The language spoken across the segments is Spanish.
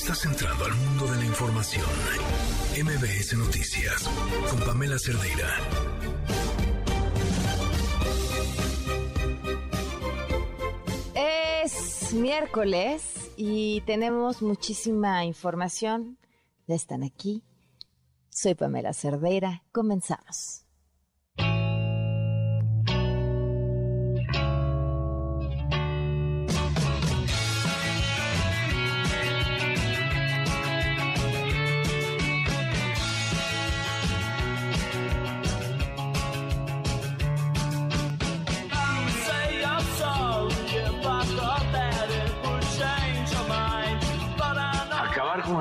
Estás entrando al mundo de la información. MBS Noticias con Pamela Cerdeira. Es miércoles y tenemos muchísima información. Ya están aquí. Soy Pamela Cerdeira. Comenzamos.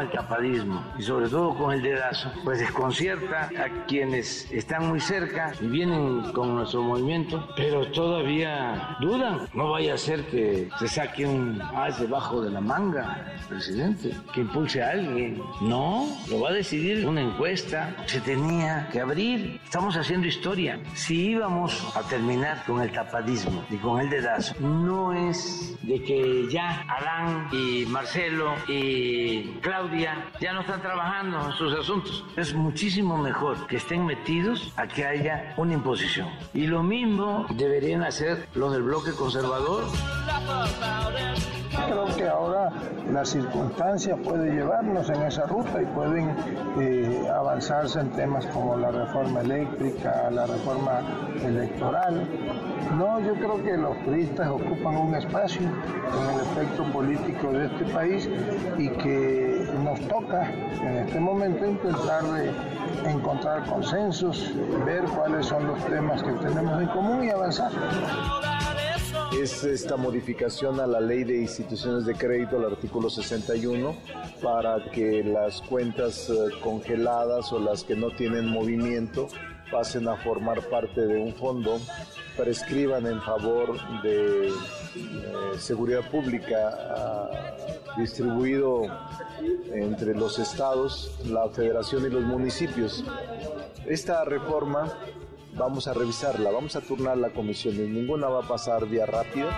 El tapadismo y sobre todo con el dedazo, pues desconcierta a quienes están muy cerca y vienen con nuestro movimiento, pero todavía dudan. No vaya a ser que se saque un as debajo de la manga, presidente, que impulse a alguien. No, lo va a decidir una encuesta. Se tenía que abrir. Estamos haciendo historia. Si íbamos a terminar con el tapadismo y con el dedazo, no es de que ya Adán y Marcelo y Claudia ya no están trabajando en sus asuntos. Es muchísimo mejor que estén metidos a que haya una imposición. Y lo mismo deberían hacer los del bloque conservador. Creo que ahora las circunstancias pueden llevarnos en esa ruta y pueden eh, avanzarse en temas como la reforma eléctrica, la reforma electoral. No, yo creo que los turistas ocupan un espacio en el efecto político de este país y que nos toca en este momento intentar de encontrar consensos, ver cuáles son los temas que tenemos en común y avanzar. Es esta modificación a la ley de instituciones de crédito, el artículo 61, para que las cuentas eh, congeladas o las que no tienen movimiento pasen a formar parte de un fondo, prescriban en favor de eh, seguridad pública ah, distribuido entre los estados, la federación y los municipios. Esta reforma vamos a revisarla, vamos a turnar la comisión y ninguna va a pasar vía rápido.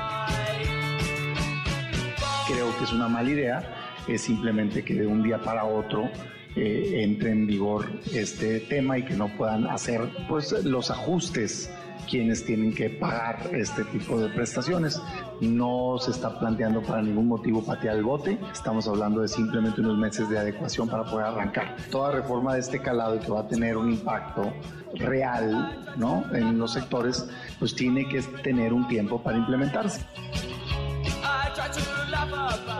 Creo que es una mala idea, es simplemente que de un día para otro eh, entre en vigor este tema y que no puedan hacer pues los ajustes quienes tienen que pagar este tipo de prestaciones. No se está planteando para ningún motivo patear el bote, estamos hablando de simplemente unos meses de adecuación para poder arrancar. Toda reforma de este calado y que va a tener un impacto real ¿no? en los sectores, pues tiene que tener un tiempo para implementarse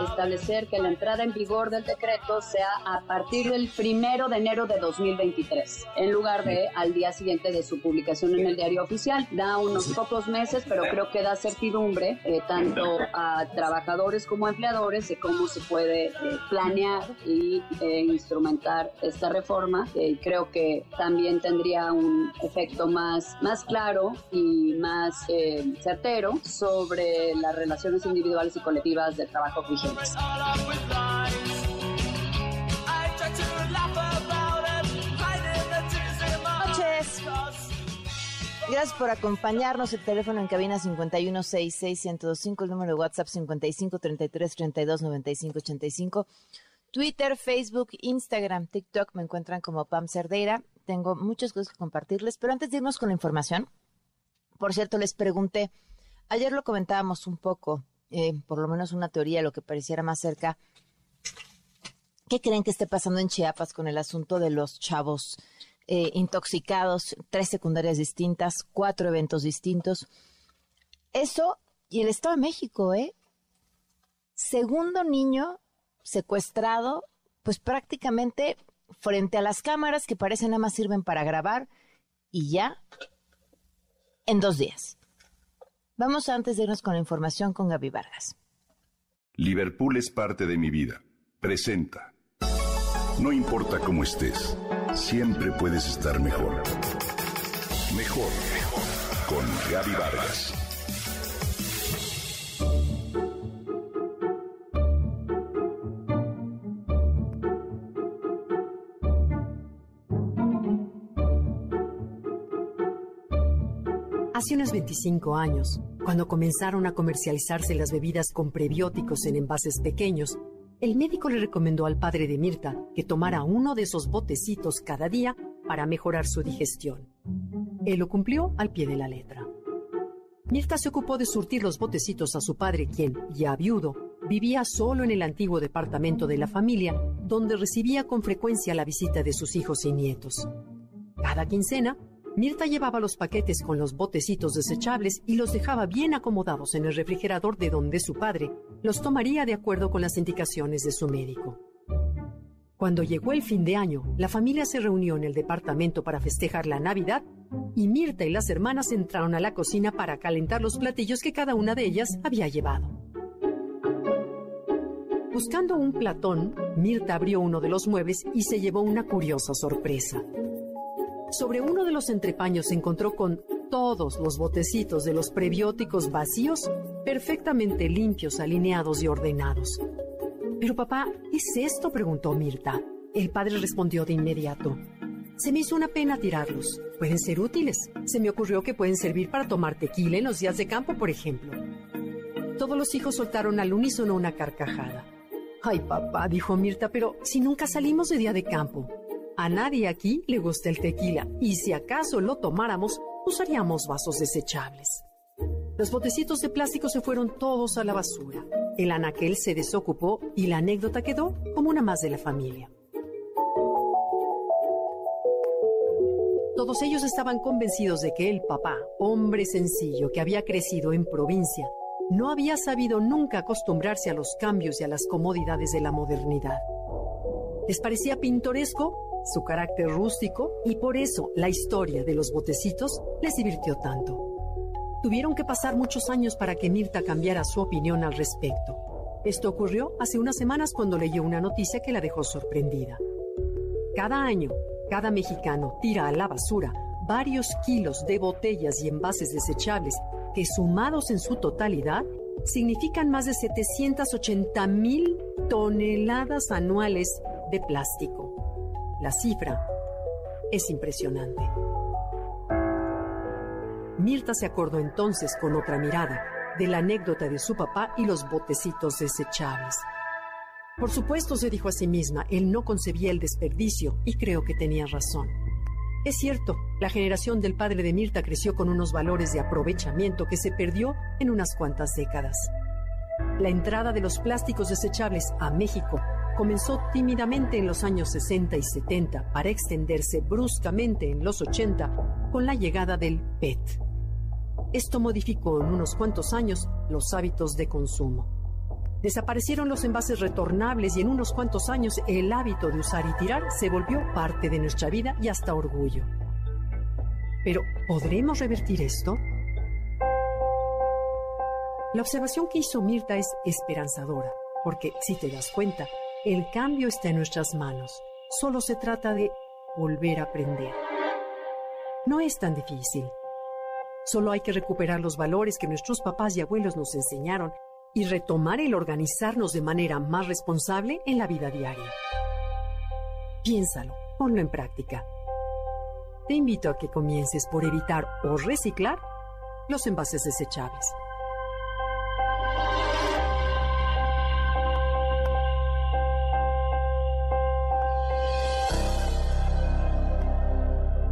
establecer que la entrada en vigor del decreto sea a partir del primero de enero de 2023, en lugar de al día siguiente de su publicación en el diario oficial. Da unos pocos meses, pero creo que da certidumbre eh, tanto a trabajadores como a empleadores de cómo se puede eh, planear y eh, instrumentar esta reforma. creo que también tendría un efecto más, más claro y más certero sobre las relaciones individuales y colectivas de trabajo vigentes. Gracias por acompañarnos. El teléfono en cabina 5166125, el número de WhatsApp 5533329585. Twitter, Facebook, Instagram, TikTok me encuentran como Pam Cerdeira. Tengo muchas cosas que compartirles, pero antes de irnos con la información, por cierto, les pregunté, ayer lo comentábamos un poco, eh, por lo menos una teoría, lo que pareciera más cerca. ¿Qué creen que esté pasando en Chiapas con el asunto de los chavos eh, intoxicados? Tres secundarias distintas, cuatro eventos distintos. Eso y el Estado de México, ¿eh? Segundo niño secuestrado, pues prácticamente frente a las cámaras que parecen nada más sirven para grabar y ya en dos días. Vamos antes de irnos con la información con Gaby Vargas. Liverpool es parte de mi vida. Presenta. No importa cómo estés, siempre puedes estar mejor. Mejor. Con Gaby Vargas. Hace unos 25 años, cuando comenzaron a comercializarse las bebidas con prebióticos en envases pequeños, el médico le recomendó al padre de Mirta que tomara uno de esos botecitos cada día para mejorar su digestión. Él lo cumplió al pie de la letra. Mirta se ocupó de surtir los botecitos a su padre, quien, ya viudo, vivía solo en el antiguo departamento de la familia, donde recibía con frecuencia la visita de sus hijos y nietos. Cada quincena, Mirta llevaba los paquetes con los botecitos desechables y los dejaba bien acomodados en el refrigerador de donde su padre los tomaría de acuerdo con las indicaciones de su médico. Cuando llegó el fin de año, la familia se reunió en el departamento para festejar la Navidad y Mirta y las hermanas entraron a la cocina para calentar los platillos que cada una de ellas había llevado. Buscando un platón, Mirta abrió uno de los muebles y se llevó una curiosa sorpresa. Sobre uno de los entrepaños se encontró con todos los botecitos de los prebióticos vacíos, perfectamente limpios, alineados y ordenados. Pero papá, ¿qué es esto? preguntó Mirta. El padre respondió de inmediato. Se me hizo una pena tirarlos. Pueden ser útiles. Se me ocurrió que pueden servir para tomar tequila en los días de campo, por ejemplo. Todos los hijos soltaron al unísono una carcajada. Ay, papá, dijo Mirta, pero si nunca salimos de día de campo. A nadie aquí le gusta el tequila y si acaso lo tomáramos, usaríamos vasos desechables. Los botecitos de plástico se fueron todos a la basura. El anaquel se desocupó y la anécdota quedó como una más de la familia. Todos ellos estaban convencidos de que el papá, hombre sencillo que había crecido en provincia, no había sabido nunca acostumbrarse a los cambios y a las comodidades de la modernidad. Les parecía pintoresco su carácter rústico y por eso la historia de los botecitos les divirtió tanto. Tuvieron que pasar muchos años para que Mirta cambiara su opinión al respecto. Esto ocurrió hace unas semanas cuando leyó una noticia que la dejó sorprendida. Cada año, cada mexicano tira a la basura varios kilos de botellas y envases desechables que sumados en su totalidad significan más de 780 mil toneladas anuales de plástico. La cifra es impresionante. Mirta se acordó entonces con otra mirada de la anécdota de su papá y los botecitos desechables. Por supuesto, se dijo a sí misma, él no concebía el desperdicio y creo que tenía razón. Es cierto, la generación del padre de Mirta creció con unos valores de aprovechamiento que se perdió en unas cuantas décadas. La entrada de los plásticos desechables a México comenzó tímidamente en los años 60 y 70 para extenderse bruscamente en los 80 con la llegada del PET. Esto modificó en unos cuantos años los hábitos de consumo. Desaparecieron los envases retornables y en unos cuantos años el hábito de usar y tirar se volvió parte de nuestra vida y hasta orgullo. Pero, ¿podremos revertir esto? La observación que hizo Mirta es esperanzadora, porque si te das cuenta, el cambio está en nuestras manos. Solo se trata de volver a aprender. No es tan difícil. Solo hay que recuperar los valores que nuestros papás y abuelos nos enseñaron y retomar el organizarnos de manera más responsable en la vida diaria. Piénsalo, ponlo en práctica. Te invito a que comiences por evitar o reciclar los envases desechables.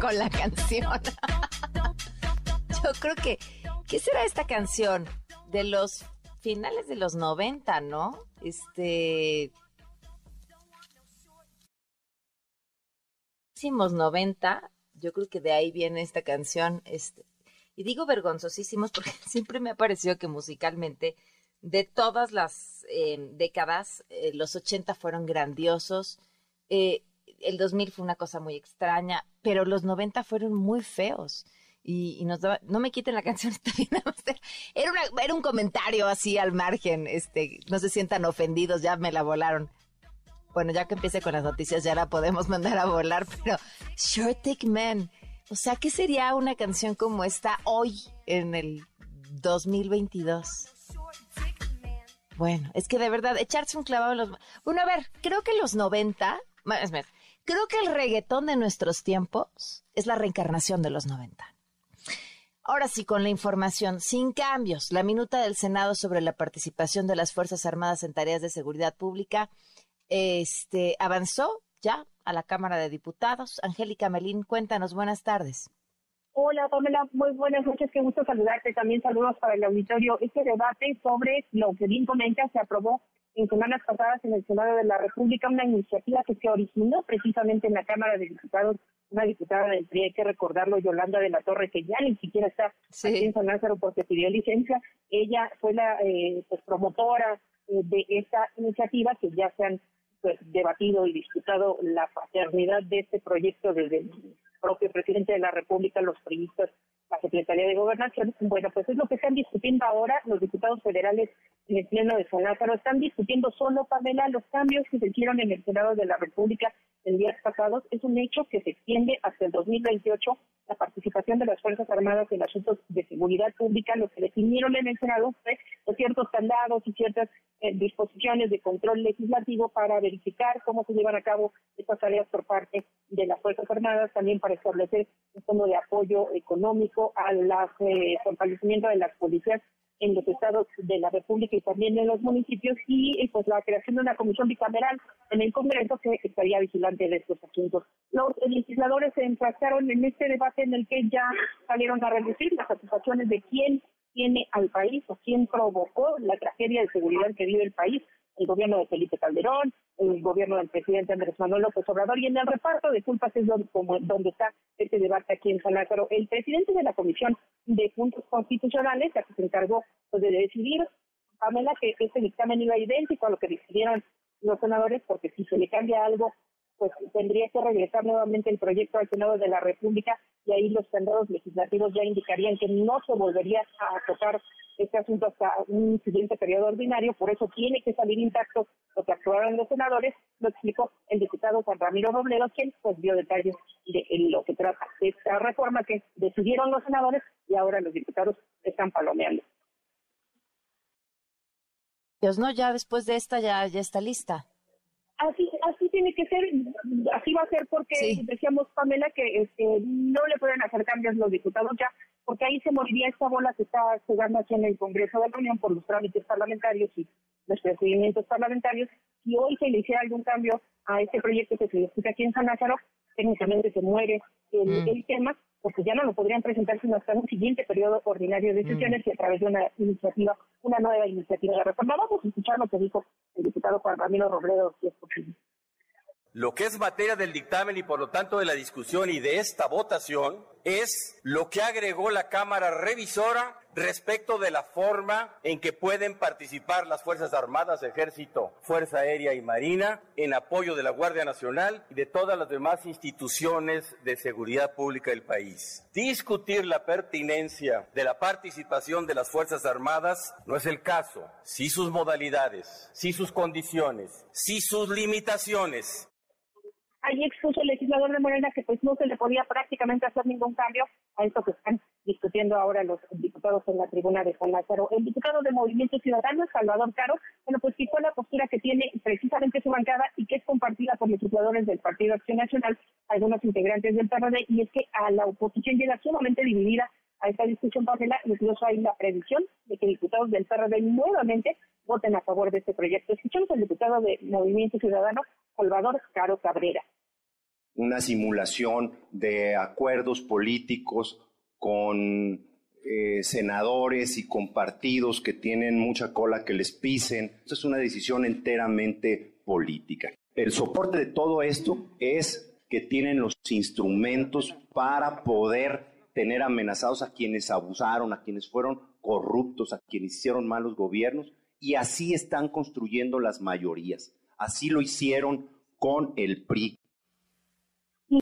Con la canción. Yo creo que, ¿qué será esta canción? De los finales de los 90, ¿no? Este... Últimos 90, yo creo que de ahí viene esta canción. Este, y digo vergonzosísimos porque siempre me ha parecido que musicalmente, de todas las eh, décadas, eh, los 80 fueron grandiosos. Eh, el 2000 fue una cosa muy extraña, pero los 90 fueron muy feos. y, nos daba, no me quiten la canción, está bien, era, una, era un comentario así al margen, este, no se sientan ofendidos, ya me la volaron. Bueno, ya que empiece con las noticias, ya la podemos mandar a volar, pero Short Take Man, o sea, ¿qué sería una canción como esta hoy en el 2022? Bueno, es que de verdad, echarse un clavado en los... Bueno, a ver, creo que los 90, más, creo que el reggaetón de nuestros tiempos es la reencarnación de los 90. Ahora sí, con la información, sin cambios, la minuta del Senado sobre la participación de las Fuerzas Armadas en tareas de seguridad pública este, avanzó ya a la Cámara de Diputados. Angélica Melín, cuéntanos, buenas tardes. Hola, Pamela, muy buenas noches, qué gusto saludarte. También saludos para el auditorio. Este debate sobre lo que bien comenta se aprobó en semanas pasadas en el Senado de la República una iniciativa que se originó precisamente en la Cámara de Diputados, una diputada del PRI, hay que recordarlo, Yolanda de la Torre, que ya ni siquiera está aquí en San Lázaro porque pidió licencia. Ella fue la eh, pues, promotora eh, de esta iniciativa que ya se han pues, debatido y disputado la paternidad de este proyecto desde el propio presidente de la República, los periodistas, la Secretaría de Gobernación. Bueno, pues es lo que están discutiendo ahora los diputados federales en el Pleno de San Lázaro. Están discutiendo solo, Pamela, los cambios que se hicieron en el Senado de la República en días pasados. Es un hecho que se extiende hasta el 2028 la participación de las Fuerzas Armadas en asuntos de seguridad pública. Lo que definieron en el Senado fue ciertos candados y ciertas eh, disposiciones de control legislativo para verificar cómo se llevan a cabo estas tareas por parte de las Fuerzas Armadas, también para establecer un fondo de apoyo económico al eh, fortalecimiento de las policías en los estados de la República y también en los municipios y pues la creación de una comisión bicameral en el Congreso que estaría vigilante de estos asuntos. Los legisladores se enfrascaron en este debate en el que ya salieron a reducir las satisfacciones de quién tiene al país o quién provocó la tragedia de seguridad que vive el país, el gobierno de Felipe Calderón, el gobierno del presidente Andrés Manuel López Obrador, y en el reparto de culpas es donde, donde está este debate aquí en San Lázaro. El presidente de la Comisión de Puntos Constitucionales, la que se encargó pues, de decidir, Pamela, que este dictamen iba idéntico a lo que decidieron los senadores, porque si se le cambia algo pues tendría que regresar nuevamente el proyecto al Senado de la República y ahí los candados legislativos ya indicarían que no se volvería a tocar este asunto hasta un siguiente periodo ordinario, por eso tiene que salir intacto lo que actuaron los senadores, lo explicó el diputado Juan Ramiro Robledo, quien pues dio detalles de lo que trata esta reforma que decidieron los senadores y ahora los diputados están palomeando. Dios, no, ya después de esta ya, ya está lista. Así, así tiene que ser, así va a ser porque decíamos, Pamela, que este, no le pueden hacer cambios los diputados ya, porque ahí se moriría esta bola que está jugando aquí en el Congreso de la Unión por los trámites parlamentarios y los procedimientos parlamentarios. Si hoy se le hiciera algún cambio a este proyecto que se discute aquí en San Lázaro, técnicamente se muere el, mm. el tema porque ya no lo podrían presentar sino hasta un siguiente periodo ordinario de sesiones y a través de una iniciativa, una nueva iniciativa de reforma. Vamos a escuchar lo que dijo el diputado Juan Ramiro Robledo, si es posible. Lo que es materia del dictamen y por lo tanto de la discusión y de esta votación es lo que agregó la Cámara Revisora respecto de la forma en que pueden participar las Fuerzas Armadas, Ejército, Fuerza Aérea y Marina en apoyo de la Guardia Nacional y de todas las demás instituciones de seguridad pública del país. Discutir la pertinencia de la participación de las Fuerzas Armadas no es el caso. Si sus modalidades, si sus condiciones, si sus limitaciones Ahí expuso el legislador de Morena que pues no se le podía prácticamente hacer ningún cambio a esto que están discutiendo ahora los diputados en la tribuna de San Lázaro. El diputado de Movimiento Ciudadano, Salvador Caro, bueno, pues fijó la postura que tiene precisamente su bancada y que es compartida por legisladores del Partido Acción Nacional, algunos integrantes del PRD, y es que a la oposición llega sumamente dividida a esta discusión, Pamela, incluso hay la previsión de que diputados del PRD nuevamente voten a favor de este proyecto. Escuchamos al diputado de Movimiento Ciudadano, Salvador Caro Cabrera. Una simulación de acuerdos políticos con eh, senadores y con partidos que tienen mucha cola que les pisen. Esto es una decisión enteramente política. El soporte de todo esto es que tienen los instrumentos para poder tener amenazados a quienes abusaron, a quienes fueron corruptos, a quienes hicieron malos gobiernos, y así están construyendo las mayorías. Así lo hicieron con el PRI. Y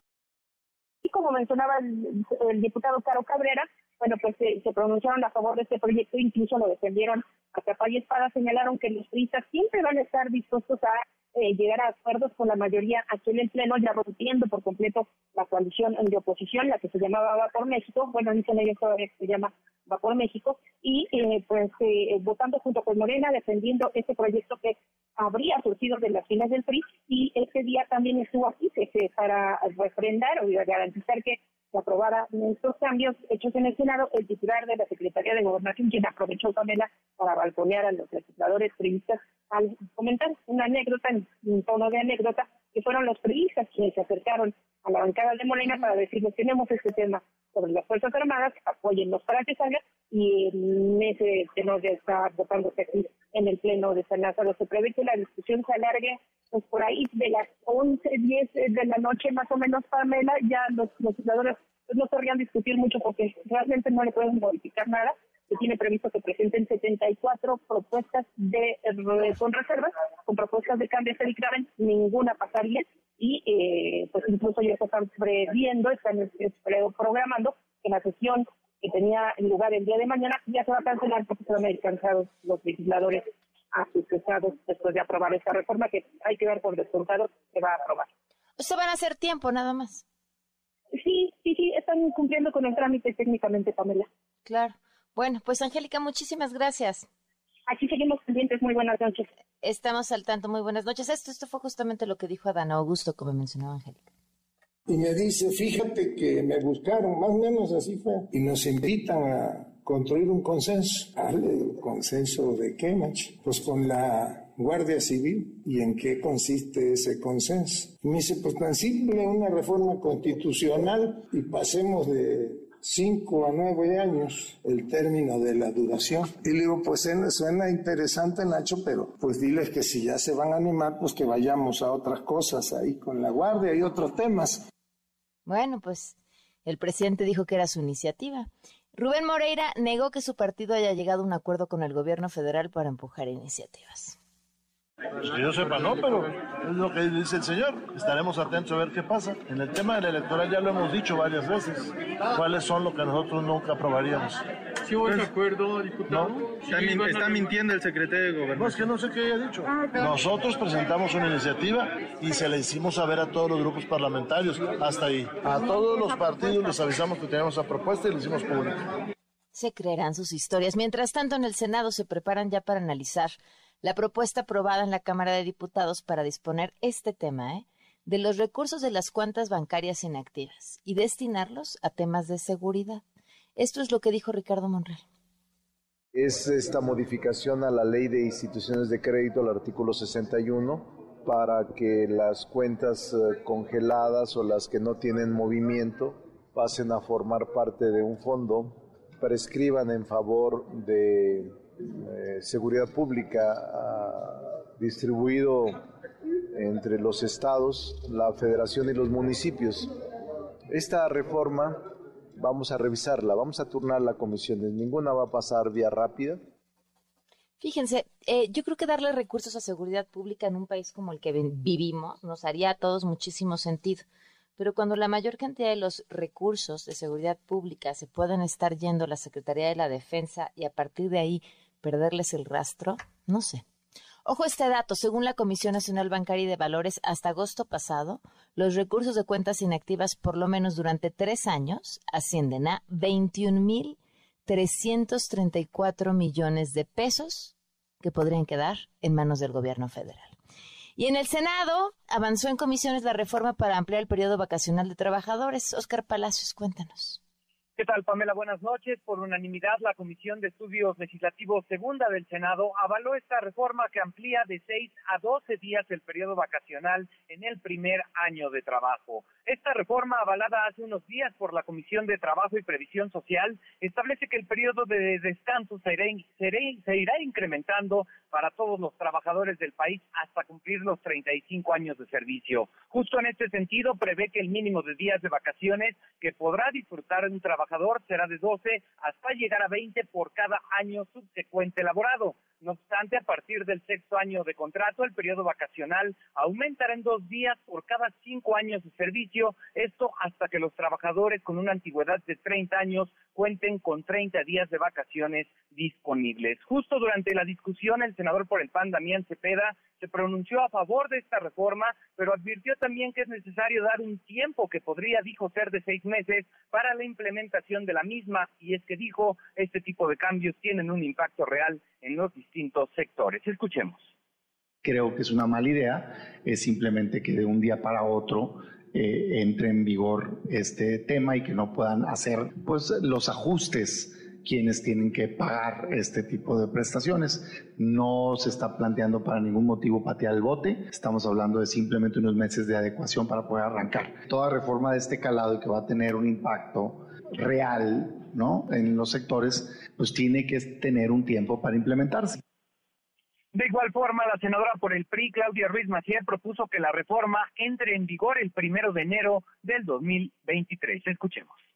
como mencionaba el, diputado Caro Cabrera, bueno, pues se pronunciaron a favor de este proyecto, incluso lo defendieron a capa y espada, señalaron que los turistas siempre van a estar dispuestos a eh, llegar a acuerdos con la mayoría aquí en el Pleno, ya rompiendo por completo la coalición de oposición, la que se llamaba Va por México, bueno, dicen ellos todavía que se llama Va por México, y eh, pues eh, votando junto con Morena, defendiendo este proyecto que habría surgido de las filas del PRI, y ese día también estuvo aquí para refrendar o garantizar que se aprobara estos cambios hechos en el Senado, el titular de la Secretaría de Gobernación, quien aprovechó Pamela para balconear a los legisladores priistas al comentar una anécdota, en tono de anécdota, que fueron los priistas quienes se acercaron a la bancada de Molina para decirles tenemos este tema sobre las Fuerzas Armadas, apóyennos para que salga y en ese tenor ya está votándose aquí en el Pleno de San Lázaro. Se prevé que la discusión se alargue pues por ahí de las 11, 10 de la noche más o menos, Pamela, ya los legisladores no querrían discutir mucho porque realmente no le pueden modificar nada. Se tiene previsto que presenten 74 propuestas de, con reservas, con propuestas de cambio de dictamen, ninguna pasaría y eh, pues incluso ya se están previendo, están programando que la sesión que tenía lugar el día de mañana ya se va a cancelar porque se van a ir cansados los legisladores a sus estados después de aprobar esta reforma que hay que ver por descontado que va a aprobar. ¿Usted van a hacer tiempo nada más? Sí, sí, sí, están cumpliendo con el trámite técnicamente, Pamela. Claro. Bueno, pues Angélica, muchísimas gracias. Aquí seguimos pendientes. Muy buenas noches. Estamos al tanto. Muy buenas noches. Esto, esto fue justamente lo que dijo Adán Augusto, como mencionaba Angélica. Y me dice, fíjate que me buscaron, más o menos así fue, y nos invitan a construir un consenso. ¿El consenso de qué, macho? Pues con la Guardia Civil. ¿Y en qué consiste ese consenso? Me dice, pues tan simple, una reforma constitucional y pasemos de cinco a nueve años el término de la duración. Y le digo, pues suena interesante Nacho, pero pues diles que si ya se van a animar, pues que vayamos a otras cosas ahí con la guardia y otros temas. Bueno, pues el presidente dijo que era su iniciativa. Rubén Moreira negó que su partido haya llegado a un acuerdo con el gobierno federal para empujar iniciativas. Pues que yo sepa, no, pero es lo que dice el señor. Estaremos atentos a ver qué pasa. En el tema del electoral ya lo hemos dicho varias veces. ¿Cuáles son lo que nosotros nunca aprobaríamos? ¿Sí hubo de acuerdo, diputado? está, mintiendo el secretario de Gobernación. No, es que no sé qué haya dicho. Nosotros presentamos una iniciativa y se la hicimos saber a todos los grupos parlamentarios. Hasta ahí. A todos los partidos les avisamos que teníamos esa propuesta y la hicimos pública. Se creerán sus historias. Mientras tanto, en el Senado se preparan ya para analizar la propuesta aprobada en la Cámara de Diputados para disponer este tema, ¿eh? de los recursos de las cuentas bancarias inactivas y destinarlos a temas de seguridad. Esto es lo que dijo Ricardo Monreal. Es esta modificación a la ley de instituciones de crédito, al artículo 61, para que las cuentas eh, congeladas o las que no tienen movimiento pasen a formar parte de un fondo, prescriban en favor de eh, seguridad pública distribuido entre los estados, la federación y los municipios. Esta reforma vamos a revisarla, vamos a turnar la comisión, ninguna va a pasar vía rápida. Fíjense, eh, yo creo que darle recursos a seguridad pública en un país como el que vivimos nos haría a todos muchísimo sentido. Pero cuando la mayor cantidad de los recursos de seguridad pública se pueden estar yendo a la Secretaría de la Defensa y a partir de ahí perderles el rastro? No sé. Ojo este dato, según la Comisión Nacional Bancaria y de Valores, hasta agosto pasado, los recursos de cuentas inactivas, por lo menos durante tres años, ascienden a 21.334 millones de pesos que podrían quedar en manos del gobierno federal. Y en el Senado avanzó en comisiones la reforma para ampliar el periodo vacacional de trabajadores. Oscar Palacios, cuéntanos. ¿Qué tal, Pamela? Buenas noches. Por unanimidad, la Comisión de Estudios Legislativos Segunda del Senado avaló esta reforma que amplía de 6 a 12 días el periodo vacacional en el primer año de trabajo. Esta reforma, avalada hace unos días por la Comisión de Trabajo y Previsión Social, establece que el periodo de descanso se irá, se irá incrementando para todos los trabajadores del país hasta cumplir los 35 años de servicio. Justo en este sentido, prevé que el mínimo de días de vacaciones que podrá disfrutar un trabajador será de 12 hasta llegar a 20 por cada año subsecuente elaborado. No obstante, a partir del sexto año de contrato, el periodo vacacional aumentará en dos días por cada cinco años de servicio, esto hasta que los trabajadores con una antigüedad de 30 años cuenten con 30 días de vacaciones disponibles. Justo durante la discusión, el senador por el PAN, Damián Cepeda, se pronunció a favor de esta reforma, pero advirtió también que es necesario dar un tiempo que podría, dijo, ser de seis meses para la implementación de la misma, y es que dijo, este tipo de cambios tienen un impacto real en los distintos sectores. Escuchemos. Creo que es una mala idea, es simplemente que de un día para otro eh, entre en vigor este tema y que no puedan hacer pues los ajustes quienes tienen que pagar este tipo de prestaciones. No se está planteando para ningún motivo patear el bote, estamos hablando de simplemente unos meses de adecuación para poder arrancar. Toda reforma de este calado y que va a tener un impacto real ¿no? en los sectores, pues tiene que tener un tiempo para implementarse. De igual forma, la senadora por el PRI, Claudia Ruiz Macier, propuso que la reforma entre en vigor el primero de enero del 2023. Escuchemos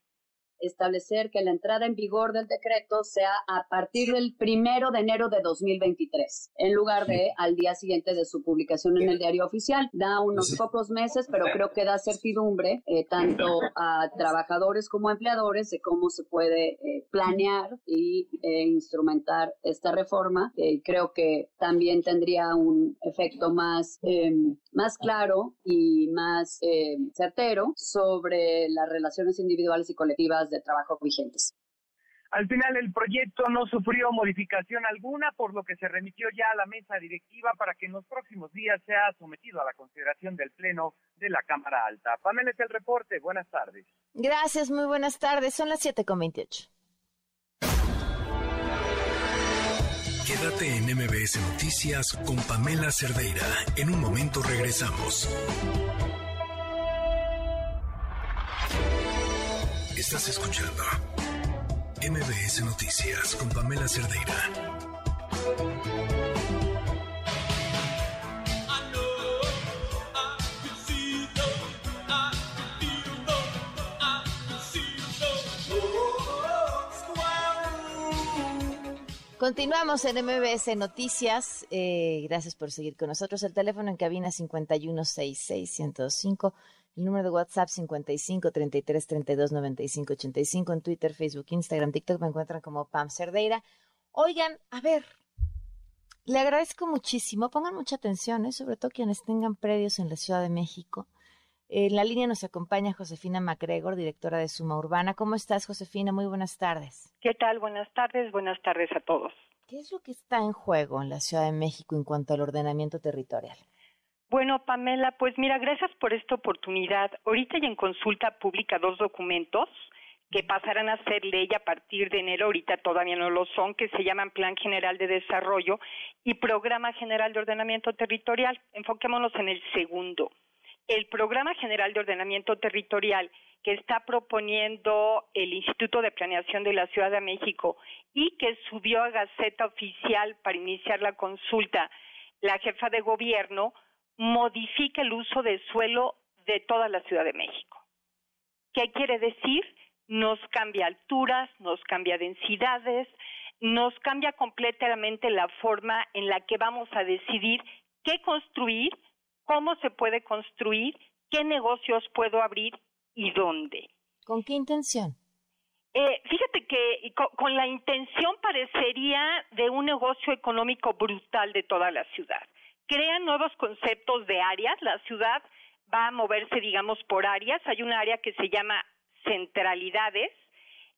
establecer que la entrada en vigor del decreto sea a partir del primero de enero de 2023, en lugar de al día siguiente de su publicación en el diario oficial. Da unos pocos meses, pero creo que da certidumbre eh, tanto a trabajadores como a empleadores de cómo se puede eh, planear y eh, instrumentar esta reforma. creo que también tendría un efecto más, em, más claro y más em, certero sobre las relaciones individuales y colectivas de trabajo vigentes. Al final el proyecto no sufrió modificación alguna, por lo que se remitió ya a la mesa directiva para que en los próximos días sea sometido a la consideración del Pleno de la Cámara Alta. Pamela es el reporte. Buenas tardes. Gracias, muy buenas tardes. Son las 7.28. Quédate en MBS Noticias con Pamela Cerdeira. En un momento regresamos. Estás escuchando MBS Noticias con Pamela Cerdeira. Continuamos en MBS Noticias. Eh, gracias por seguir con nosotros. El teléfono en cabina 5166105 el número de WhatsApp 55 33 32 95 85. En Twitter, Facebook, Instagram, TikTok me encuentran como Pam Cerdeira. Oigan, a ver, le agradezco muchísimo. Pongan mucha atención, ¿eh? sobre todo quienes tengan predios en la Ciudad de México. En la línea nos acompaña Josefina MacGregor, directora de Suma Urbana. ¿Cómo estás, Josefina? Muy buenas tardes. ¿Qué tal? Buenas tardes. Buenas tardes a todos. ¿Qué es lo que está en juego en la Ciudad de México en cuanto al ordenamiento territorial? Bueno, Pamela, pues mira, gracias por esta oportunidad. Ahorita hay en consulta pública dos documentos que pasarán a ser ley a partir de enero, ahorita todavía no lo son, que se llaman Plan General de Desarrollo y Programa General de Ordenamiento Territorial. Enfoquémonos en el segundo. El Programa General de Ordenamiento Territorial que está proponiendo el Instituto de Planeación de la Ciudad de México y que subió a Gaceta Oficial para iniciar la consulta la jefa de gobierno, modifica el uso de suelo de toda la Ciudad de México. ¿Qué quiere decir? Nos cambia alturas, nos cambia densidades, nos cambia completamente la forma en la que vamos a decidir qué construir, cómo se puede construir, qué negocios puedo abrir y dónde. ¿Con qué intención? Eh, fíjate que con la intención parecería de un negocio económico brutal de toda la ciudad crean nuevos conceptos de áreas. La ciudad va a moverse, digamos, por áreas. Hay una área que se llama centralidades.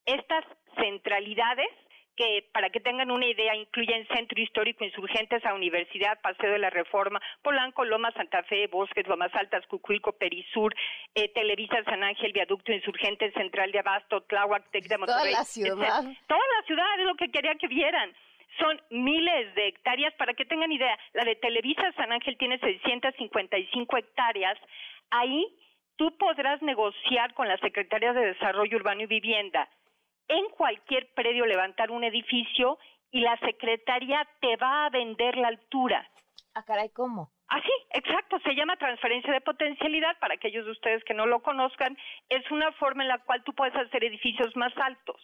Estas centralidades que para que tengan una idea incluyen Centro Histórico Insurgentes a Universidad, Paseo de la Reforma, Polanco, Loma, Santa Fe, Bosques, Lomas Altas, Cucuilco, Perisur, eh, Televisa, San Ángel, Viaducto Insurgentes, Central de Abasto, Tláhuac, Tec de Monterrey. Toda la ciudad. Toda la ciudad es lo que quería que vieran son miles de hectáreas. Para que tengan idea, la de Televisa San Ángel tiene 655 hectáreas. Ahí tú podrás negociar con la Secretaría de Desarrollo Urbano y Vivienda en cualquier predio levantar un edificio y la Secretaría te va a vender la altura. Ah, caray, ¿cómo? Así, ah, exacto, se llama transferencia de potencialidad, para aquellos de ustedes que no lo conozcan, es una forma en la cual tú puedes hacer edificios más altos.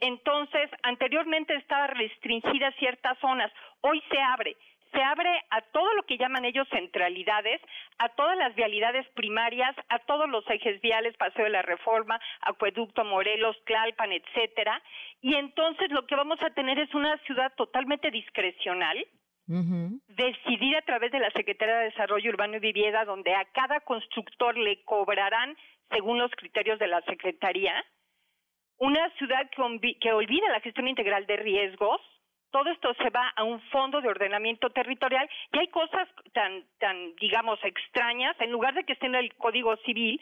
Entonces, anteriormente estaba restringida a ciertas zonas, hoy se abre. Se abre a todo lo que llaman ellos centralidades, a todas las vialidades primarias, a todos los ejes viales, Paseo de la Reforma, Acueducto Morelos, Tlalpan, etcétera, y entonces lo que vamos a tener es una ciudad totalmente discrecional, decidida a través de la Secretaría de Desarrollo Urbano y Vivienda, donde a cada constructor le cobrarán según los criterios de la Secretaría, una ciudad que, olvida la gestión integral de riesgos, todo esto se va a un fondo de ordenamiento territorial y hay cosas tan, tan, digamos, extrañas, en lugar de que esté en el Código Civil,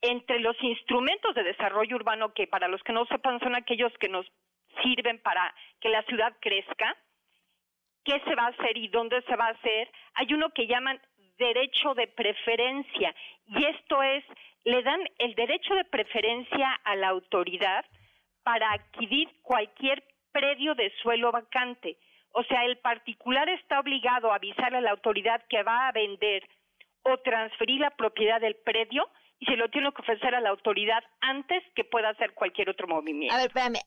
entre los instrumentos de desarrollo urbano, que para los que no sepan son aquellos que nos sirven para que la ciudad crezca, qué se va a hacer y dónde se va a hacer, hay uno que llaman derecho de preferencia y esto es, le dan el derecho de preferencia a la autoridad para adquirir cualquier predio de suelo vacante. O sea, el particular está obligado a avisar a la autoridad que va a vender o transferir la propiedad del predio y se lo tiene que ofrecer a la autoridad antes que pueda hacer cualquier otro movimiento. A ver, espérame,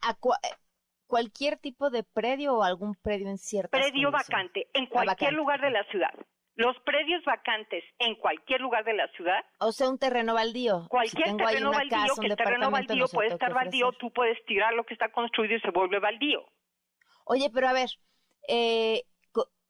¿cualquier tipo de predio o algún predio en ciertas Predio vacante, en cualquier lugar de la ciudad. Los predios vacantes en cualquier lugar de la ciudad. O sea, un terreno baldío. Cualquier terreno baldío, que el terreno baldío puede estar baldío, tú puedes tirar lo que está construido y se vuelve baldío. Oye, pero a ver, eh,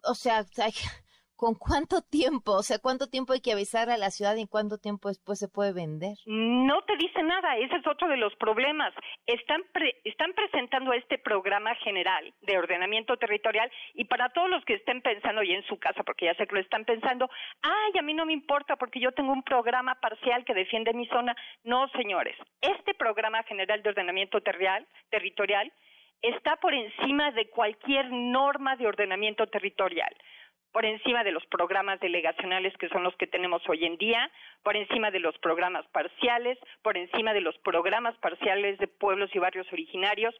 o sea, ¿Con cuánto tiempo? O sea, ¿cuánto tiempo hay que avisar a la ciudad y cuánto tiempo después se puede vender? No te dice nada, ese es otro de los problemas. Están, están presentando este programa general de ordenamiento territorial y para todos los que estén pensando y en su casa, porque ya sé que lo están pensando, ay, a mí no me importa porque yo tengo un programa parcial que defiende mi zona. No, señores, este programa general de ordenamiento territorial, territorial está por encima de cualquier norma de ordenamiento territorial por encima de los programas delegacionales que son los que tenemos hoy en día, por encima de los programas parciales, por encima de los programas parciales de pueblos y barrios originarios.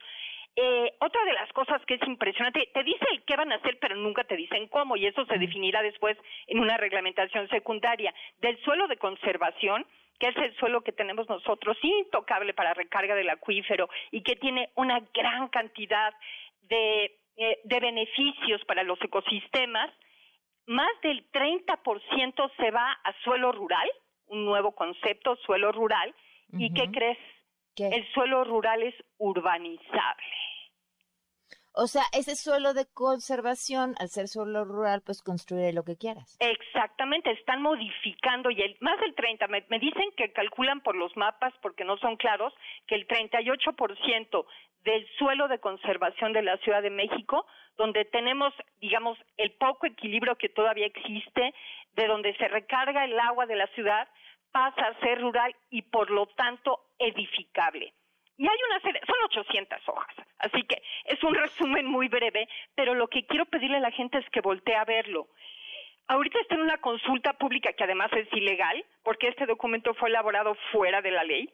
Eh, otra de las cosas que es impresionante, te dice el qué van a hacer, pero nunca te dicen cómo, y eso se definirá después en una reglamentación secundaria. Del suelo de conservación, que es el suelo que tenemos nosotros, intocable para recarga del acuífero y que tiene una gran cantidad de, eh, de beneficios para los ecosistemas, más del 30% se va a suelo rural, un nuevo concepto, suelo rural. ¿Y qué crees? El suelo rural es urbanizable. O sea, ese suelo de conservación, al ser suelo rural, pues construye lo que quieras. Exactamente, están modificando y el, más del 30, me, me dicen que calculan por los mapas, porque no son claros, que el 38% del suelo de conservación de la Ciudad de México, donde tenemos, digamos, el poco equilibrio que todavía existe, de donde se recarga el agua de la ciudad, pasa a ser rural y por lo tanto edificable. Y hay una serie, son 800 hojas, así que es un resumen muy breve, pero lo que quiero pedirle a la gente es que voltee a verlo. Ahorita está en una consulta pública que además es ilegal, porque este documento fue elaborado fuera de la ley,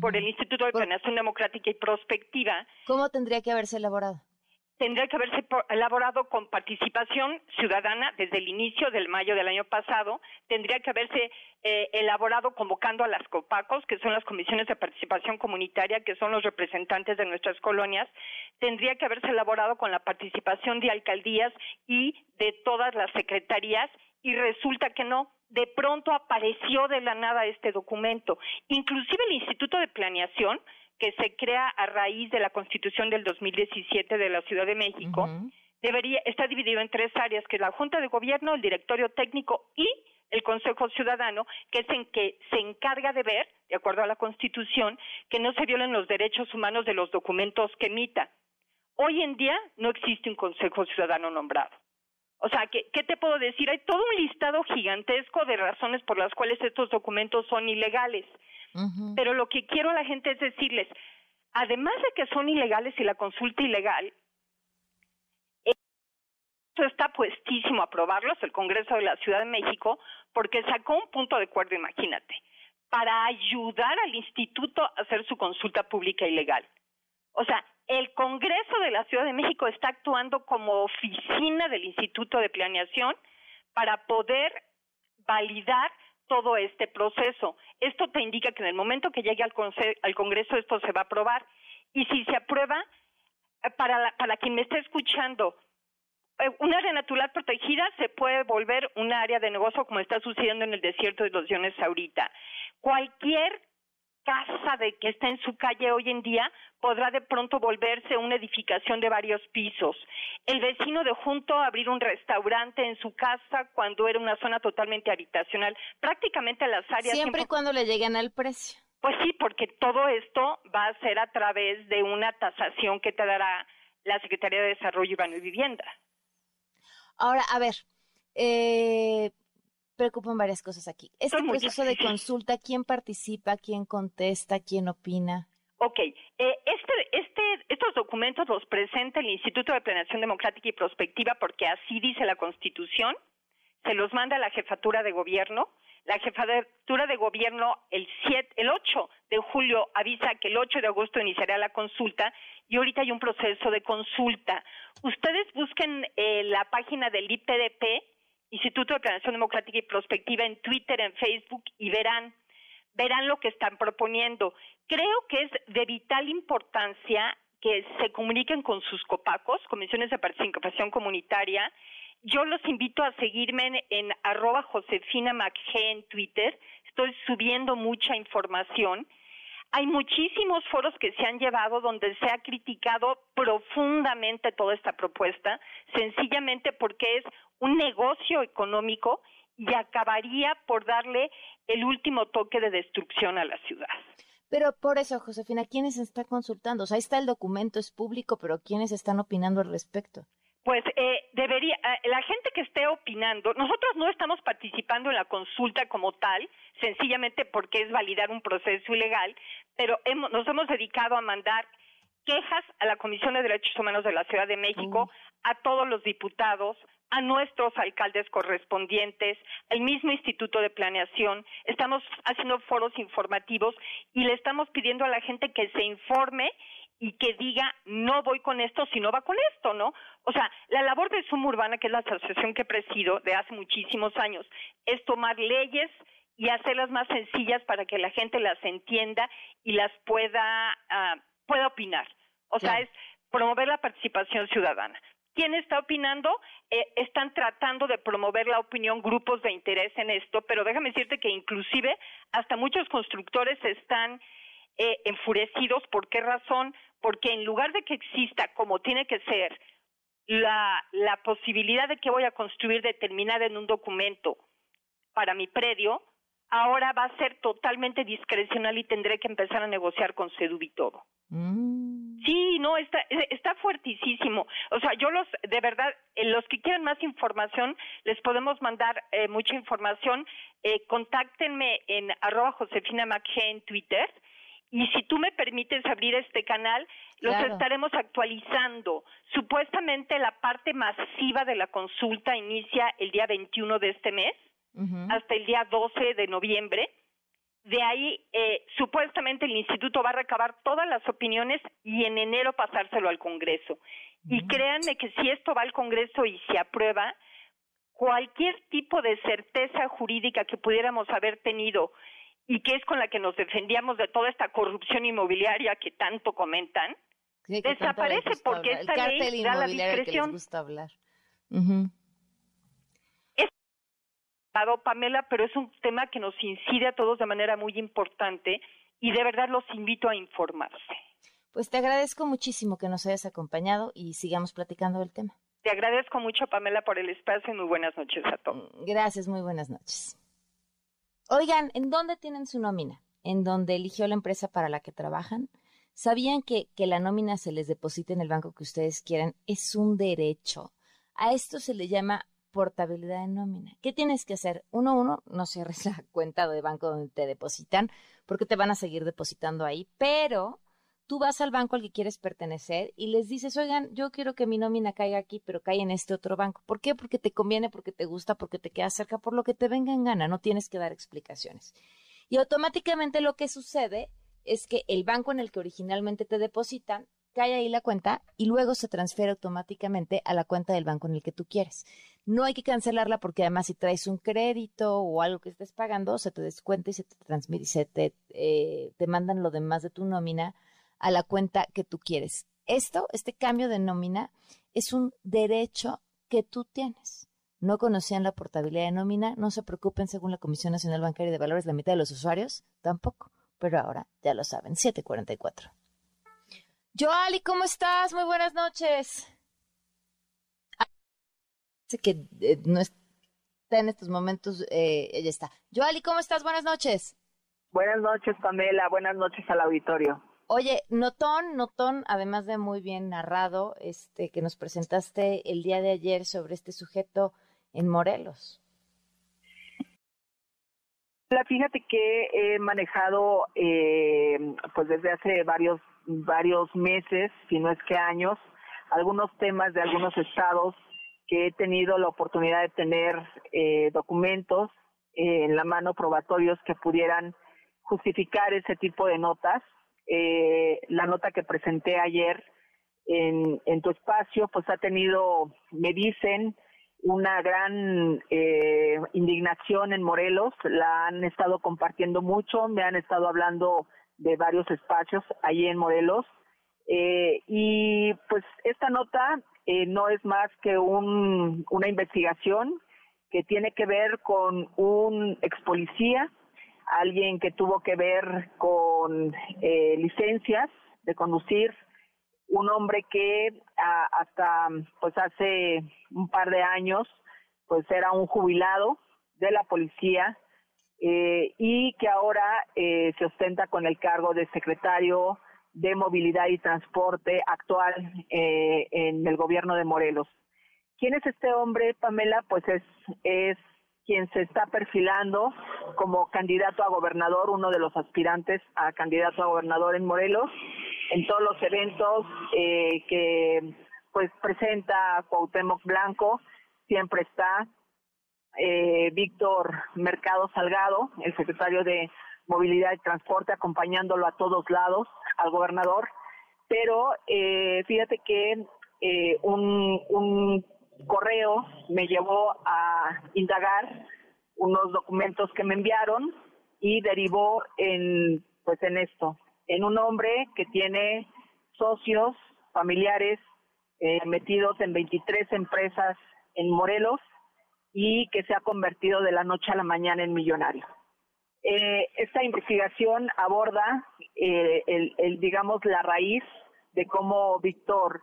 por el Instituto de Planeación Democrática y Prospectiva. ¿Cómo tendría que haberse elaborado? Tendría que haberse elaborado con participación ciudadana desde el inicio del mayo del año pasado. Tendría que haberse eh, elaborado convocando a las COPACOS, que son las comisiones de participación comunitaria, que son los representantes de nuestras colonias. Tendría que haberse elaborado con la participación de alcaldías y de todas las secretarías y resulta que no, de pronto apareció de la nada este documento. Inclusive el Instituto de Planeación, que se crea a raíz de la Constitución del 2017 de la Ciudad de México, debería está dividido en tres áreas, que es la Junta de Gobierno, el Directorio Técnico y el Consejo Ciudadano, que es en que se encarga de ver, de acuerdo a la Constitución, que no se violen los derechos humanos de los documentos que emita. Hoy en día no existe un Consejo Ciudadano nombrado. O sea, ¿qué, ¿qué, te puedo decir? Hay todo un listado gigantesco de razones por las cuales estos documentos son ilegales. Pero lo que quiero a la gente es decirles, además de que son ilegales y la consulta ilegal, esto está puestísimo a aprobarlos el Congreso de la Ciudad de México porque sacó un punto de acuerdo, imagínate, para ayudar al instituto a hacer su consulta pública ilegal. O sea, el Congreso de la Ciudad de México está actuando como oficina del Instituto de Planeación para poder validar todo este proceso. Esto te indica que en el momento que llegue al, al Congreso esto se va a aprobar y si se aprueba, eh, para, para quien me esté escuchando, eh, un área natural protegida se puede volver un área de negocio como está sucediendo en el desierto de los Leones ahorita. Cualquier casa de que está en su calle hoy en día podrá de pronto volverse una edificación de varios pisos. El vecino de junto abrir un restaurante en su casa cuando era una zona totalmente habitacional. Prácticamente las áreas siempre y cuando le lleguen al precio. Pues sí, porque todo esto va a ser a través de una tasación que te dará la Secretaría de Desarrollo Urbano y Vivienda. Ahora, a ver, eh, preocupan varias cosas aquí. Este proceso de consulta, ¿quién participa, quién contesta, quién opina? Ok, eh, este, este, estos documentos los presenta el Instituto de Planeación Democrática y Prospectiva porque así dice la Constitución, se los manda a la jefatura de gobierno, la jefatura de gobierno el, 7, el 8 de julio avisa que el 8 de agosto iniciará la consulta y ahorita hay un proceso de consulta. Ustedes busquen eh, la página del IPDP, Instituto de Planeación Democrática y Prospectiva, en Twitter, en Facebook y verán, verán lo que están proponiendo. Creo que es de vital importancia que se comuniquen con sus copacos, comisiones de participación comunitaria. Yo los invito a seguirme en, en arroba Josefina en Twitter. Estoy subiendo mucha información hay muchísimos foros que se han llevado donde se ha criticado profundamente toda esta propuesta, sencillamente porque es un negocio económico y acabaría por darle el último toque de destrucción a la ciudad. Pero por eso, Josefina, ¿quiénes están consultando? O sea, ahí está el documento, es público, pero ¿quiénes están opinando al respecto? Pues eh, debería, eh, la gente que esté opinando, nosotros no estamos participando en la consulta como tal, sencillamente porque es validar un proceso ilegal, pero hemos, nos hemos dedicado a mandar quejas a la Comisión de Derechos Humanos de la Ciudad de México, mm. a todos los diputados, a nuestros alcaldes correspondientes, al mismo Instituto de Planeación. Estamos haciendo foros informativos y le estamos pidiendo a la gente que se informe y que diga no voy con esto si no va con esto, ¿no? O sea, la labor de Suma Urbana, que es la asociación que presido de hace muchísimos años, es tomar leyes y hacerlas más sencillas para que la gente las entienda y las pueda, uh, pueda opinar. O sea, es promover la participación ciudadana. ¿Quién está opinando? Eh, están tratando de promover la opinión grupos de interés en esto, pero déjame decirte que inclusive hasta muchos constructores están eh, enfurecidos. ¿Por qué razón? Porque en lugar de que exista, como tiene que ser, la, la posibilidad de que voy a construir determinada en un documento para mi predio, ahora va a ser totalmente discrecional y tendré que empezar a negociar con Sedu y todo. Mm. Sí, no, está, está fuertísimo. O sea, yo los, de verdad, eh, los que quieran más información, les podemos mandar eh, mucha información. Eh, contáctenme en arroba Josefina en Twitter y si tú me permites abrir este canal, los estaremos actualizando. Supuestamente la parte masiva de la consulta inicia el día 21 de este mes hasta el día 12 de noviembre. De ahí, eh, supuestamente el instituto va a recabar todas las opiniones y en enero pasárselo al Congreso. Y créanme que si esto va al Congreso y se aprueba, cualquier tipo de certeza jurídica que pudiéramos haber tenido y que es con la que nos defendíamos de toda esta corrupción inmobiliaria que tanto comentan, desaparece porque esta ley da la discreción. gusta hablar. Es Pamela, pero es un tema que nos incide a todos de manera muy importante y de verdad los invito a informarse. Pues te agradezco muchísimo que nos hayas acompañado y sigamos platicando del tema. Te agradezco mucho, Pamela, por el espacio y muy buenas noches a todos. Gracias, muy buenas noches. Oigan, ¿en dónde tienen su nómina? ¿En dónde eligió la empresa para la que trabajan? ¿Sabían que, que la nómina se les deposite en el banco que ustedes quieran? Es un derecho. A esto se le llama portabilidad de nómina. ¿Qué tienes que hacer? Uno, uno, no cierres la cuenta de banco donde te depositan, porque te van a seguir depositando ahí, pero tú vas al banco al que quieres pertenecer y les dices, oigan, yo quiero que mi nómina caiga aquí, pero caiga en este otro banco. ¿Por qué? Porque te conviene, porque te gusta, porque te queda cerca, por lo que te venga en gana, no tienes que dar explicaciones. Y automáticamente lo que sucede es que el banco en el que originalmente te depositan cae ahí la cuenta y luego se transfiere automáticamente a la cuenta del banco en el que tú quieres. No hay que cancelarla porque además si traes un crédito o algo que estés pagando, se te descuenta y se te transmite, se te, eh, te mandan lo demás de tu nómina a la cuenta que tú quieres. Esto, este cambio de nómina, es un derecho que tú tienes. No conocían la portabilidad de nómina, no se preocupen, según la Comisión Nacional Bancaria de Valores, la mitad de los usuarios tampoco, pero ahora ya lo saben, 744. Joali, ¿cómo estás? Muy buenas noches. Sé que eh, no está en estos momentos, eh, ella está. Joali, ¿cómo estás? Buenas noches. Buenas noches, Pamela. Buenas noches al auditorio. Oye, notón, notón, además de muy bien narrado, este que nos presentaste el día de ayer sobre este sujeto en Morelos. Fíjate que he manejado, eh, pues desde hace varios varios meses, si no es que años, algunos temas de algunos estados que he tenido la oportunidad de tener eh, documentos eh, en la mano probatorios que pudieran justificar ese tipo de notas eh, la nota que presenté ayer en, en tu espacio, pues ha tenido, me dicen, una gran eh, indignación en Morelos, la han estado compartiendo mucho, me han estado hablando de varios espacios ahí en Morelos. Eh, y pues esta nota eh, no es más que un, una investigación que tiene que ver con un ex policía alguien que tuvo que ver con eh, licencias de conducir, un hombre que hasta pues hace un par de años pues era un jubilado de la policía eh, y que ahora eh, se ostenta con el cargo de secretario de movilidad y transporte actual en el gobierno de Morelos. ¿Quién es este hombre, Pamela? Pues es, es quien se está perfilando como candidato a gobernador, uno de los aspirantes a candidato a gobernador en Morelos, en todos los eventos eh, que pues presenta Cuauhtémoc Blanco, siempre está eh, Víctor Mercado Salgado, el secretario de Movilidad y Transporte, acompañándolo a todos lados al gobernador, pero eh, fíjate que un, un correo me llevó a indagar unos documentos que me enviaron y derivó en pues en esto, en un hombre que tiene socios familiares eh, metidos en 23 empresas en Morelos y que se ha convertido de la noche a la mañana en millonario. Eh, esta investigación aborda eh, el, el, digamos, la raíz de cómo Víctor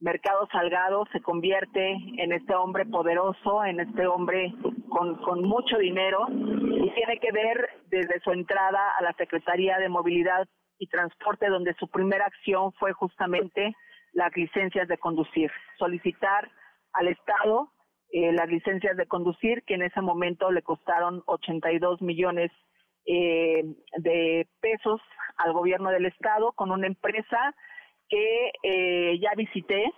Mercado Salgado se convierte en este hombre poderoso, en este hombre con, mucho dinero y tiene que ver desde su entrada a la Secretaría de Movilidad y Transporte, donde su primera acción fue justamente las licencias de conducir, solicitar al Estado eh, las licencias de conducir, que en ese momento le costaron 82 millones eh, de pesos al gobierno del Estado con una empresa que eh, ya visité,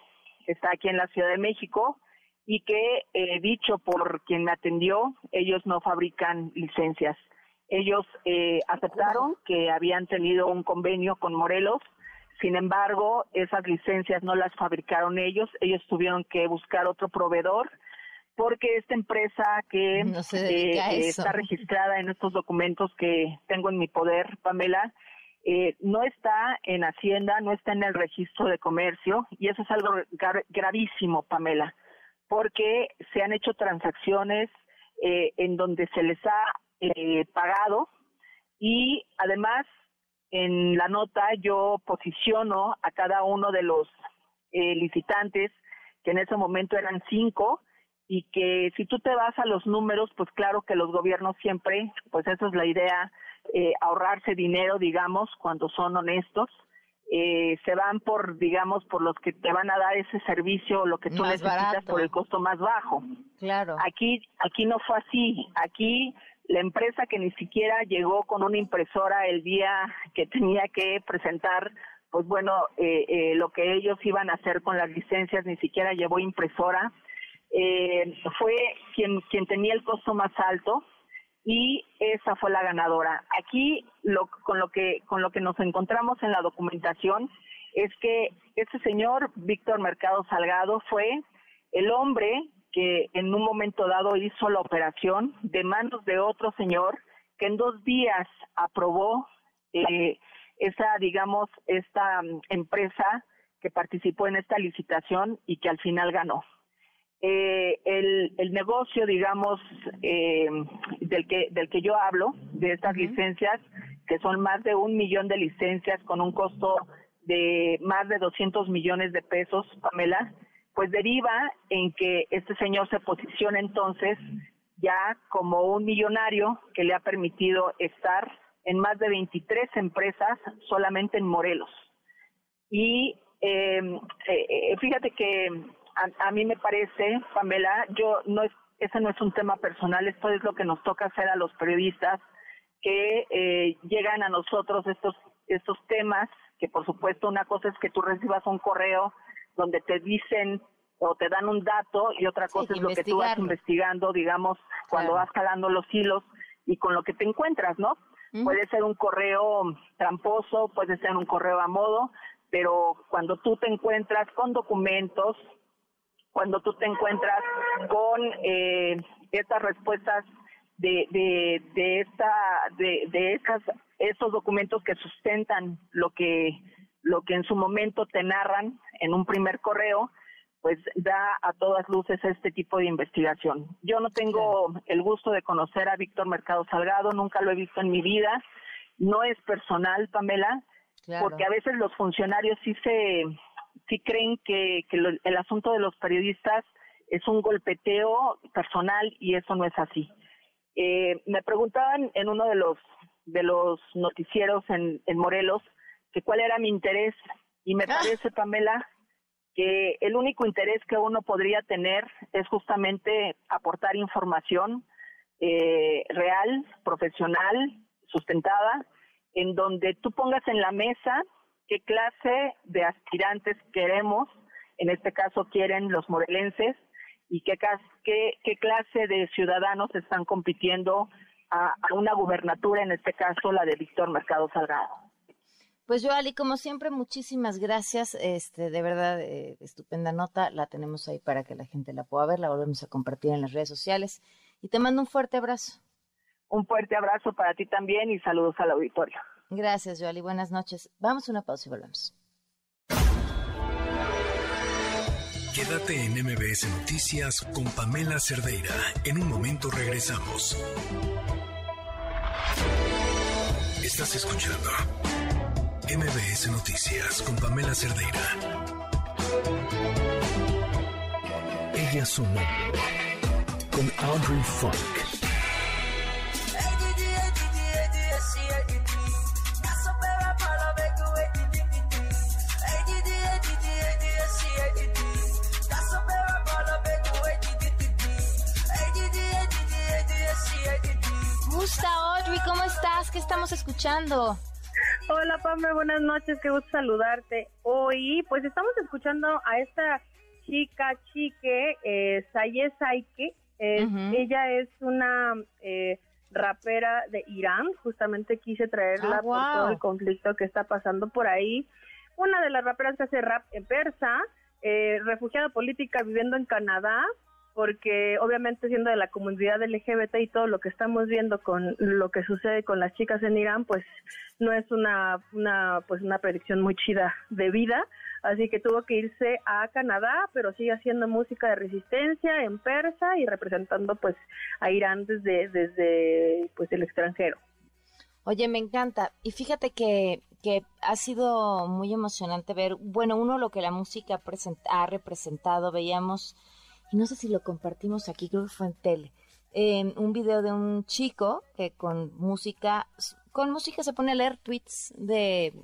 está aquí en la Ciudad de México, y que, eh, dicho por quien me atendió, ellos no fabrican licencias. Ellos eh, aceptaron que habían tenido un convenio con Morelos, sin embargo, esas licencias no las fabricaron ellos, ellos tuvieron que buscar otro proveedor porque esta empresa que está registrada en estos documentos que tengo en mi poder, Pamela, eh, no está en Hacienda, no está en el registro de comercio y eso es algo gravísimo, Pamela, porque se han hecho transacciones eh, en donde se les ha eh, pagado y además en la nota yo posiciono a cada uno de los licitantes, que en ese momento eran cinco, y que si tú te vas a los números, pues claro que los gobiernos siempre, pues esa es la idea, eh, ahorrarse dinero, digamos, cuando son honestos. Eh, se van por, digamos, por los que te van a dar ese servicio o lo que tú necesitas por el costo más bajo. Claro. Aquí, aquí no fue así. Aquí la empresa que ni siquiera llegó con una impresora el día que tenía que presentar, pues bueno, eh, eh, lo que ellos iban a hacer con las licencias, ni siquiera llevó impresora. Eh, fue quien, quien tenía el costo más alto y esa fue la ganadora. Aquí lo, con lo que con lo que nos encontramos en la documentación es que este señor Víctor Mercado Salgado fue el hombre que en un momento dado hizo la operación de manos de otro señor que en dos días aprobó eh, esa, digamos, esta mm, empresa que participó en esta licitación y que al final ganó. Eh, el, el, negocio, digamos, eh, del que del que yo hablo, de estas licencias, que son más de un millón de licencias con un costo de más de 200 millones de pesos, Pamela, pues deriva en que este señor se posiciona entonces ya como un millonario que le ha permitido estar en más de 23 empresas solamente en Morelos. Y em, eh, eh, fíjate que a, mí me parece, Pamela, yo no es, ese no es un tema personal, esto es lo que nos toca hacer a los periodistas que eh, llegan a nosotros estos estos temas, que por supuesto una cosa es que tú recibas un correo donde te dicen o te dan un dato y otra cosa es lo que tú vas investigando, digamos, cuando vas calando los hilos y con lo que te encuentras, ¿no? Puede ser un correo tramposo, puede ser un correo a modo, pero cuando tú te encuentras con documentos, cuando tú te encuentras con eh, estas respuestas de, de, de esta de, de esas esos documentos que sustentan lo que lo que en su momento te narran en un primer correo pues da a todas luces este tipo de investigación. Yo no tengo el gusto de conocer a Víctor Mercado Salgado, nunca lo he visto en mi vida. No es personal, Pamela, porque a veces los funcionarios sí se sí creen que, que el asunto de los periodistas es un golpeteo personal y eso no es así. Eh, me preguntaban en uno de los de los noticieros en, en Morelos que cuál era mi interés y me ah. parece, Pamela, que el único interés que uno podría tener es justamente aportar información eh, real, profesional, sustentada, en donde tú pongas en la mesa qué clase de aspirantes queremos, en este caso quieren los morelenses, y qué, qué, qué clase de ciudadanos están compitiendo a, a una gubernatura, en este caso la de Víctor Mercado Salgado. Pues yo, Ali, como siempre, muchísimas gracias. Este, de verdad, eh, estupenda nota. La tenemos ahí para que la gente la pueda ver. La volvemos a compartir en las redes sociales. Y te mando un fuerte abrazo. Un fuerte abrazo para ti también y saludos al auditorio. Gracias, Joali. Buenas noches. Vamos a una pausa y volvemos. Quédate en MBS Noticias con Pamela Cerdeira. En un momento regresamos. Estás escuchando MBS Noticias con Pamela Cerdeira. Ella nombre con Audrey Funk. Gusta Audrey, ¿cómo estás? ¿Qué estamos escuchando? Hola Pame, buenas noches, qué gusto saludarte. Hoy pues estamos escuchando a esta chica chique, eh, Saye Saike. Ella es una eh, rapera de Irán, justamente quise traerla ah, por todo el conflicto que está pasando por ahí. Una de las raperas que hace rap en persa, eh, refugiada política viviendo en Canadá, porque obviamente siendo de la comunidad LGBT y todo lo que estamos viendo con lo que sucede con las chicas en Irán, pues no es una, una pues una predicción muy chida de vida, así que tuvo que irse a Canadá, pero sigue haciendo música de resistencia en persa y representando pues a Irán desde desde pues el extranjero. Oye, me encanta. Y fíjate que, que ha sido muy emocionante ver, bueno, uno lo que la música ha representado, veíamos y no sé si lo compartimos aquí, creo que fue en tele, un video de un chico que con música, con música se pone a leer tweets de,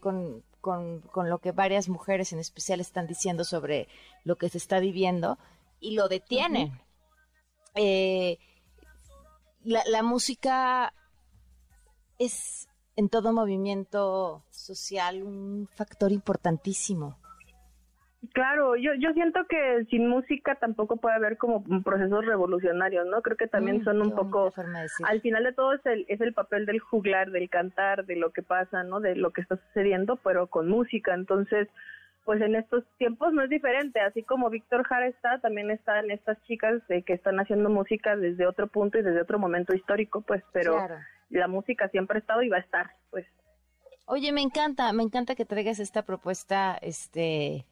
con, con, con, lo que varias mujeres en especial están diciendo sobre lo que se está viviendo y lo detienen. Eh, la, la música es en todo movimiento social un factor importantísimo. Claro, yo, yo siento que sin música tampoco puede haber como procesos revolucionarios, ¿no? Creo que también mm, son un poco, al final de todo es el, es el papel del juglar, del cantar, de lo que pasa, ¿no? De lo que está sucediendo, pero con música. Entonces, pues en estos tiempos no es diferente, así como Víctor Jara está, también están estas chicas de que están haciendo música desde otro punto y desde otro momento histórico, pues, pero la música siempre ha estado y va a estar, pues. Oye, me encanta, me encanta que traigas esta propuesta, este,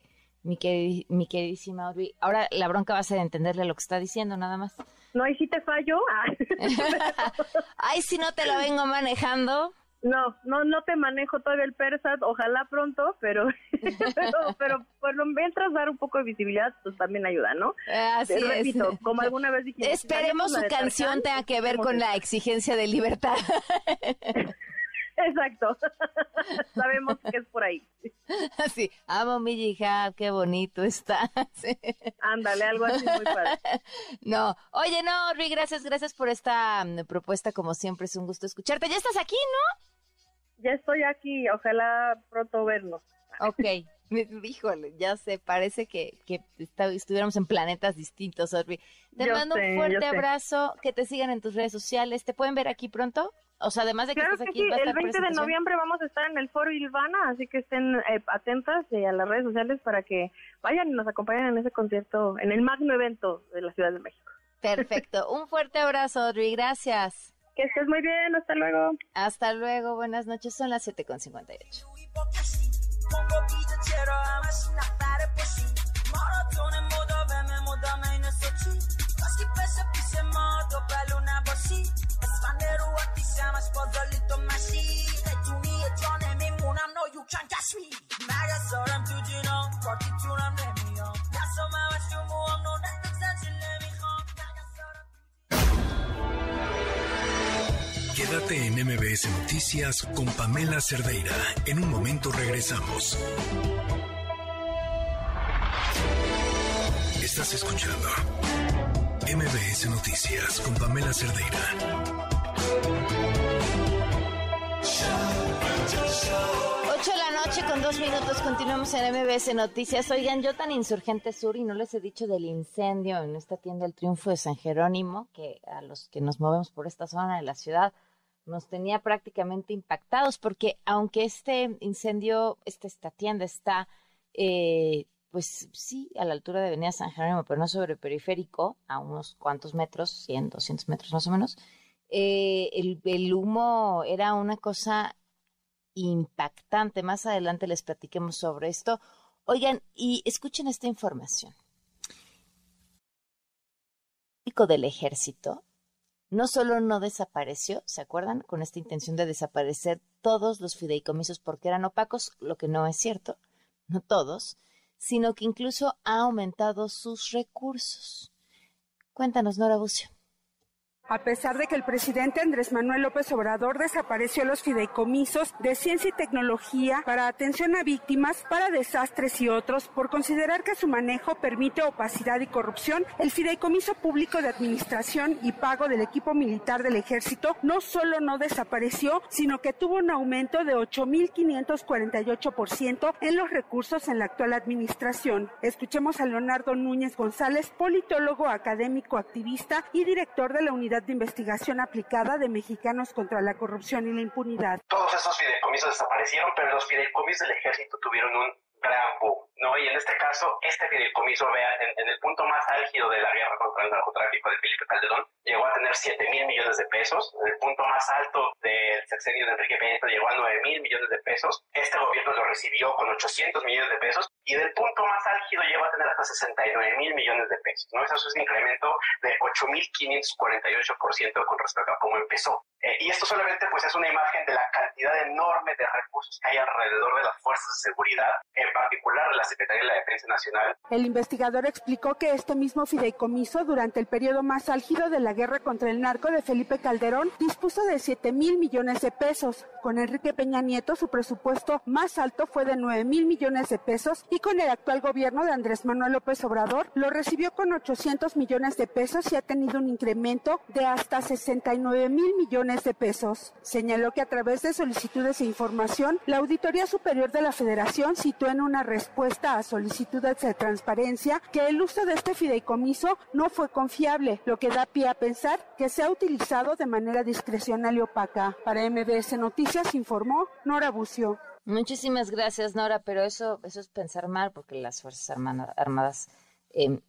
mi, mi queridísima Audrey. Ahora la bronca va a ser entenderle lo que está diciendo, nada más. No, ahí sí te fallo. Ay, si no te lo vengo manejando. No, no, no te manejo todavía el PERSAT, ojalá pronto, pero, pero, pero por lo mientras dar un poco de visibilidad, pues también ayuda, ¿no? Así repito, como alguna vez dije. Esperemos su canción tenga que ver con la exigencia de libertad. Exacto. Sabemos que es por ahí. Sí, amo mi hija, qué bonito está. Ándale, algo así muy padre. No, oye, no, Rui, gracias, gracias por esta mm, propuesta, como siempre, es un gusto escucharte. Ya estás aquí, ¿no? Ya estoy aquí, ojalá pronto vernos. Ok, híjole, ya sé, parece que, que estuviéramos en planetas distintos, Orbi. Te mando un fuerte abrazo, que te sigan en tus redes sociales. ¿Te pueden ver aquí pronto? O sea, además de que estás aquí, sí. el 20 de noviembre vamos a estar en el Foro Ilvana, así que estén eh, atentas eh, a las redes sociales para que vayan y nos acompañen en ese concierto, en el magno evento de la Ciudad de México. Perfecto. Un fuerte abrazo, Audrey. Gracias. Que estés muy bien. Hasta luego. Hasta luego. Buenas noches. Son las 7.58. بمب و بیده چرا همش نفر پشی ماراتون مداوم مدام این سوچی کاشکی بشه پیش ما تو بلو نباشی؟ اسفند رو آتیش همش بازالی تو مشی. نتونی جا نمیمونم نو یو کن کش می. مگه سارم تو جینا پارتی تونم نمیام. دستم همش تو موام نو Quédate en MBS Noticias con Pamela Cerdeira. En un momento regresamos. Estás escuchando MBS Noticias con Pamela Cerdeira. 8 de la noche con dos minutos, continuamos en MBS Noticias. Oigan, yo tan insurgente sur y no les he dicho del incendio en esta tienda El Triunfo de San Jerónimo, que a los que nos movemos por esta zona de la ciudad nos tenía prácticamente impactados, porque aunque este incendio, esta, esta tienda está, eh, pues sí, a la altura de Avenida San Jerónimo, pero no sobre periférico, a unos cuantos metros, 100, 200 metros más o menos, eh, el, humo era una cosa impactante. Más adelante les platiquemos sobre esto. Oigan, y escuchen esta información. El del ejército no solo no desapareció, ¿se acuerdan? Con esta intención de desaparecer todos los fideicomisos porque eran opacos, lo que no es cierto, no todos, sino que incluso ha aumentado sus recursos. Cuéntanos, Nora Bucio. A pesar de que el presidente Andrés Manuel López Obrador desapareció los fideicomisos de ciencia y tecnología para atención a víctimas, para desastres y otros, por considerar que su manejo permite opacidad y corrupción, el fideicomiso público de administración y pago del equipo militar del ejército no solo no desapareció, sino que tuvo un aumento de 8.548% en los recursos en la actual administración. Escuchemos a Leonardo Núñez González, politólogo, académico, activista y director de la unidad de Investigación Aplicada de Mexicanos contra la Corrupción y la Impunidad. Todos esos fideicomisos desaparecieron, pero los fideicomisos del ejército tuvieron un gran boom, ¿no? Y en este caso, este fideicomiso, vea, en, el punto más álgido de la guerra contra el narcotráfico de Felipe Calderón, llegó a tener 7 mil millones de pesos. En el punto más alto del sexenio de Enrique Peña llegó a 9 mil millones de pesos. Este gobierno lo recibió con 800 millones de pesos y del punto más álgido llegó a tener hasta 69 mil millones de pesos, ¿no? Eso es un incremento de 8.548% con respecto a cómo empezó. Eh, y esto solamente pues es una imagen de la cantidad enorme de recursos que hay alrededor de las fuerzas de seguridad, en particular de la Secretaría de la Defensa Nacional. El investigador explicó que este mismo fideicomiso durante el periodo más álgido de la guerra contra el narco de Felipe Calderón dispuso de 7 mil millones de pesos. Con Enrique Peña Nieto su presupuesto más alto fue de 9 mil millones de pesos y con el actual gobierno de Andrés Manuel López Obrador lo recibió con 800 millones de pesos y ha tenido un incremento de hasta 69 mil millones de pesos. Señaló que a través de solicitudes e información, la Auditoría Superior de la Federación citó en una respuesta a solicitudes de transparencia que el uso de este fideicomiso no fue confiable, lo que da pie a pensar que se ha utilizado de manera discrecional y opaca. Para MBS Noticias informó Nora Bucio. Muchísimas gracias, Nora, pero eso, eso es pensar mal, porque las Fuerzas Armadas, em,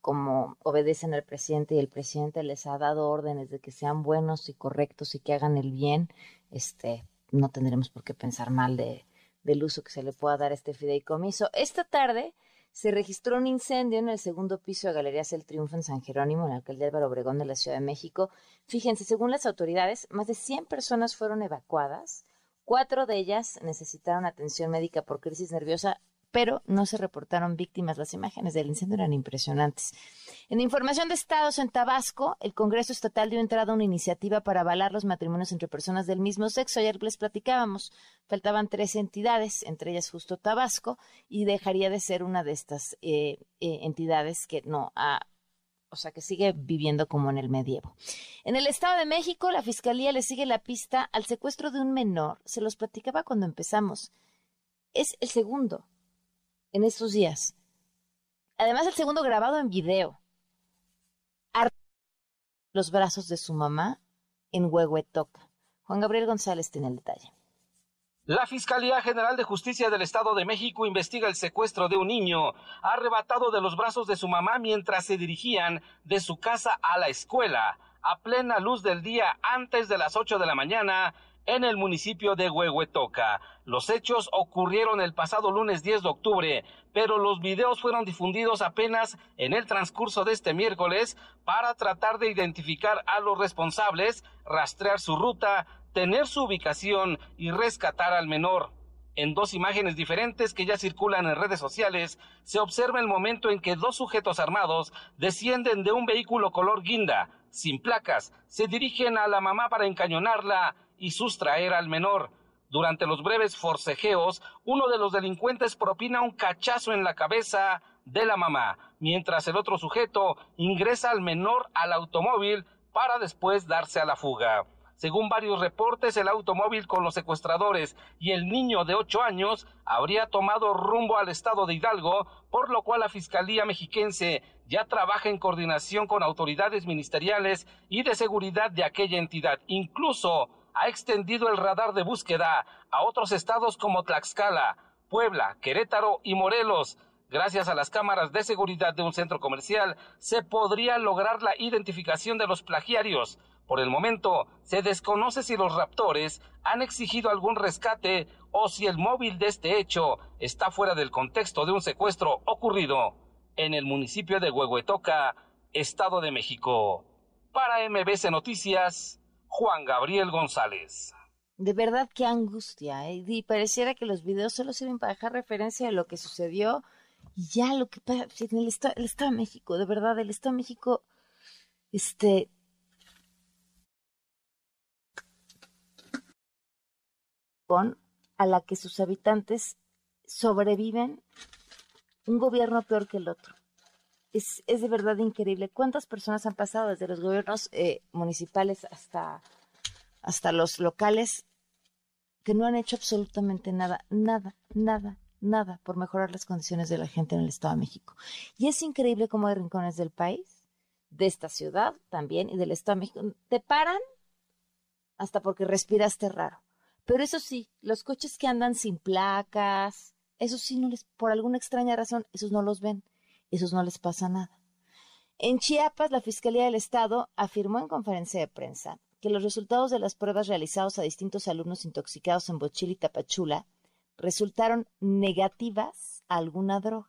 como obedecen al presidente y el presidente les ha dado órdenes de que sean buenos y correctos y que hagan el bien, este, no tendremos por qué pensar mal de, del uso que se le pueda dar a este fideicomiso. Esta tarde se registró un incendio en el segundo piso de Galerías El Triunfo en San Jerónimo, en la alcaldía Álvaro Obregón de la Ciudad de México. Fíjense, según las autoridades, más de 100 personas fueron evacuadas. Cuatro de ellas necesitaron atención médica por crisis nerviosa pero no se reportaron víctimas. Las imágenes del incendio eran impresionantes. En información de estados en Tabasco, el Congreso Estatal dio entrada a una iniciativa para avalar los matrimonios entre personas del mismo sexo. Ayer les platicábamos, faltaban tres entidades, entre ellas justo Tabasco, y dejaría de ser una de estas eh, eh, entidades que no ha o sea, que sigue viviendo como en el medievo. En el Estado de México, la Fiscalía le sigue la pista al secuestro de un menor. Se los platicaba cuando empezamos. Es el segundo en estos días. Además, el segundo grabado en video. Los brazos de su mamá en Huehuetoca. Juan Gabriel González tiene el detalle. La Fiscalía General de Justicia del Estado de México investiga el secuestro de un niño arrebatado de los brazos de su mamá mientras se dirigían de su casa a la escuela a plena luz del día antes de las 8 de la mañana en el municipio de Huehuetoca. Los hechos ocurrieron el pasado lunes 10 de octubre, pero los videos fueron difundidos apenas en el transcurso de este miércoles para tratar de identificar a los responsables, rastrear su ruta, tener su ubicación y rescatar al menor. En dos imágenes diferentes que ya circulan en redes sociales, se observa el momento en que dos sujetos armados descienden de un vehículo color guinda, sin placas, se dirigen a la mamá para encañonarla y sustraer al menor. Durante los breves forcejeos, uno de los delincuentes propina un cachazo en la cabeza de la mamá, mientras el otro sujeto ingresa al menor al automóvil para después darse a la fuga. Según varios reportes, el automóvil con los secuestradores y el niño de ocho años habría tomado rumbo al estado de Hidalgo, por lo cual la Fiscalía Mexiquense ya trabaja en coordinación con autoridades ministeriales y de seguridad de aquella entidad. Incluso ha extendido el radar de búsqueda a otros estados como Tlaxcala, Puebla, Querétaro y Morelos. Gracias a las cámaras de seguridad de un centro comercial, se podría lograr la identificación de los plagiarios. Por el momento, se desconoce si los raptores han exigido algún rescate o si el móvil de este hecho está fuera del contexto de un secuestro ocurrido en el municipio de Huehuetoca, Estado de México. Para MBC Noticias, Juan Gabriel González. De verdad, qué angustia. ¿eh? Y pareciera que los videos solo sirven para dejar referencia de lo que sucedió y ya lo que pasa en el Estado, de México, de verdad, el Estado de México, este. con a la que sus habitantes sobreviven un gobierno peor que el otro. Es, es de verdad increíble. ¿Cuántas personas han pasado desde los gobiernos eh, municipales hasta, hasta los locales que no han hecho absolutamente nada, nada, nada, nada por mejorar las condiciones de la gente en el Estado de México? Y es increíble cómo hay rincones del país, de esta ciudad también y del Estado de México, te paran hasta porque respiraste raro. Pero eso sí, los coches que andan sin placas, eso sí, no les, por alguna extraña razón, esos no los ven esos no les pasa nada. En Chiapas, la Fiscalía del Estado afirmó en conferencia de prensa que los resultados de las pruebas realizados a distintos alumnos intoxicados en Bochil y Tapachula resultaron negativas a alguna droga.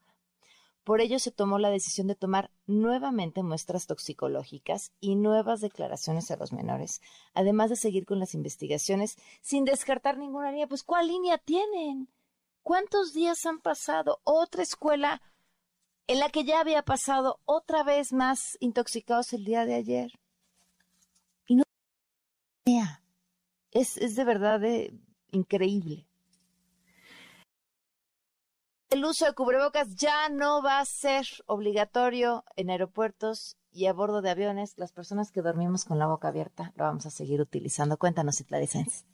Por ello se tomó la decisión de tomar nuevamente muestras toxicológicas y nuevas declaraciones a los menores, además de seguir con las investigaciones sin descartar ninguna línea. Pues ¿cuál línea tienen? ¿Cuántos días han pasado? Otra escuela en la que ya había pasado otra vez más intoxicados el día de ayer. Y no es, es de verdad eh, increíble. El uso de cubrebocas ya no va a ser obligatorio en aeropuertos y a bordo de aviones. Las personas que dormimos con la boca abierta lo vamos a seguir utilizando. Cuéntanos, Claricense.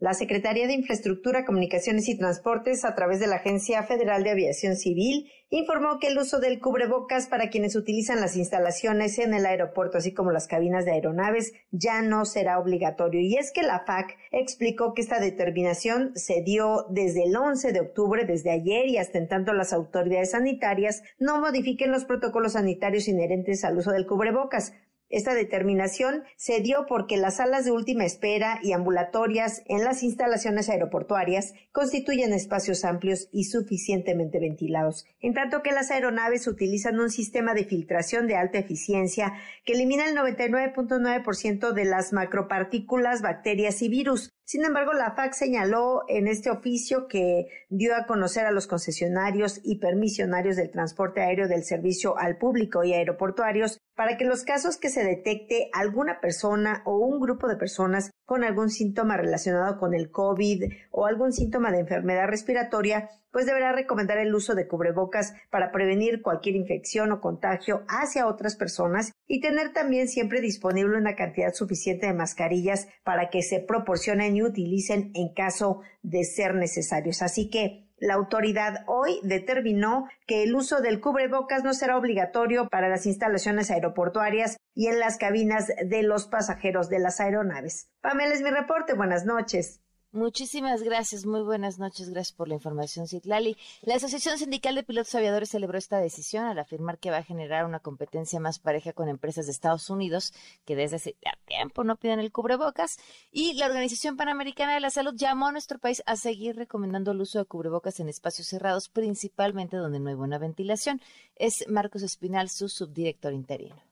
La Secretaría de Infraestructura, Comunicaciones y Transportes, a través de la Agencia Federal de Aviación Civil, informó que el uso del cubrebocas para quienes utilizan las instalaciones en el aeropuerto, así como las cabinas de aeronaves, ya no será obligatorio. Y es que la FAC explicó que esta determinación se dio desde el 11 de octubre, desde ayer, y hasta en tanto las autoridades sanitarias no modifiquen los protocolos sanitarios inherentes al uso del cubrebocas. Esta determinación se dio porque las salas de última espera y ambulatorias en las instalaciones aeroportuarias constituyen espacios amplios y suficientemente ventilados, en tanto que las aeronaves utilizan un sistema de filtración de alta eficiencia que elimina el 99.9% de las macropartículas, bacterias y virus. Sin embargo, la FAC señaló en este oficio que dio a conocer a los concesionarios y permisionarios del transporte aéreo del servicio al público y aeroportuarios para que los casos que se detecte alguna persona o un grupo de personas con algún síntoma relacionado con el COVID o algún síntoma de enfermedad respiratoria, pues deberá recomendar el uso de cubrebocas para prevenir cualquier infección o contagio hacia otras personas y tener también siempre disponible una cantidad suficiente de mascarillas para que se proporcionen y utilicen en caso de ser necesarios. Así que la autoridad hoy determinó que el uso del cubrebocas no será obligatorio para las instalaciones aeroportuarias y en las cabinas de los pasajeros de las aeronaves. Pamela es mi reporte. Buenas noches. Muchísimas gracias, muy buenas noches, gracias por la información, Citlali. La Asociación Sindical de Pilotos Aviadores celebró esta decisión al afirmar que va a generar una competencia más pareja con empresas de Estados Unidos que desde hace tiempo no piden el cubrebocas y la Organización Panamericana de la Salud llamó a nuestro país a seguir recomendando el uso de cubrebocas en espacios cerrados, principalmente donde no hay buena ventilación. Es Marcos Espinal, su subdirector interino.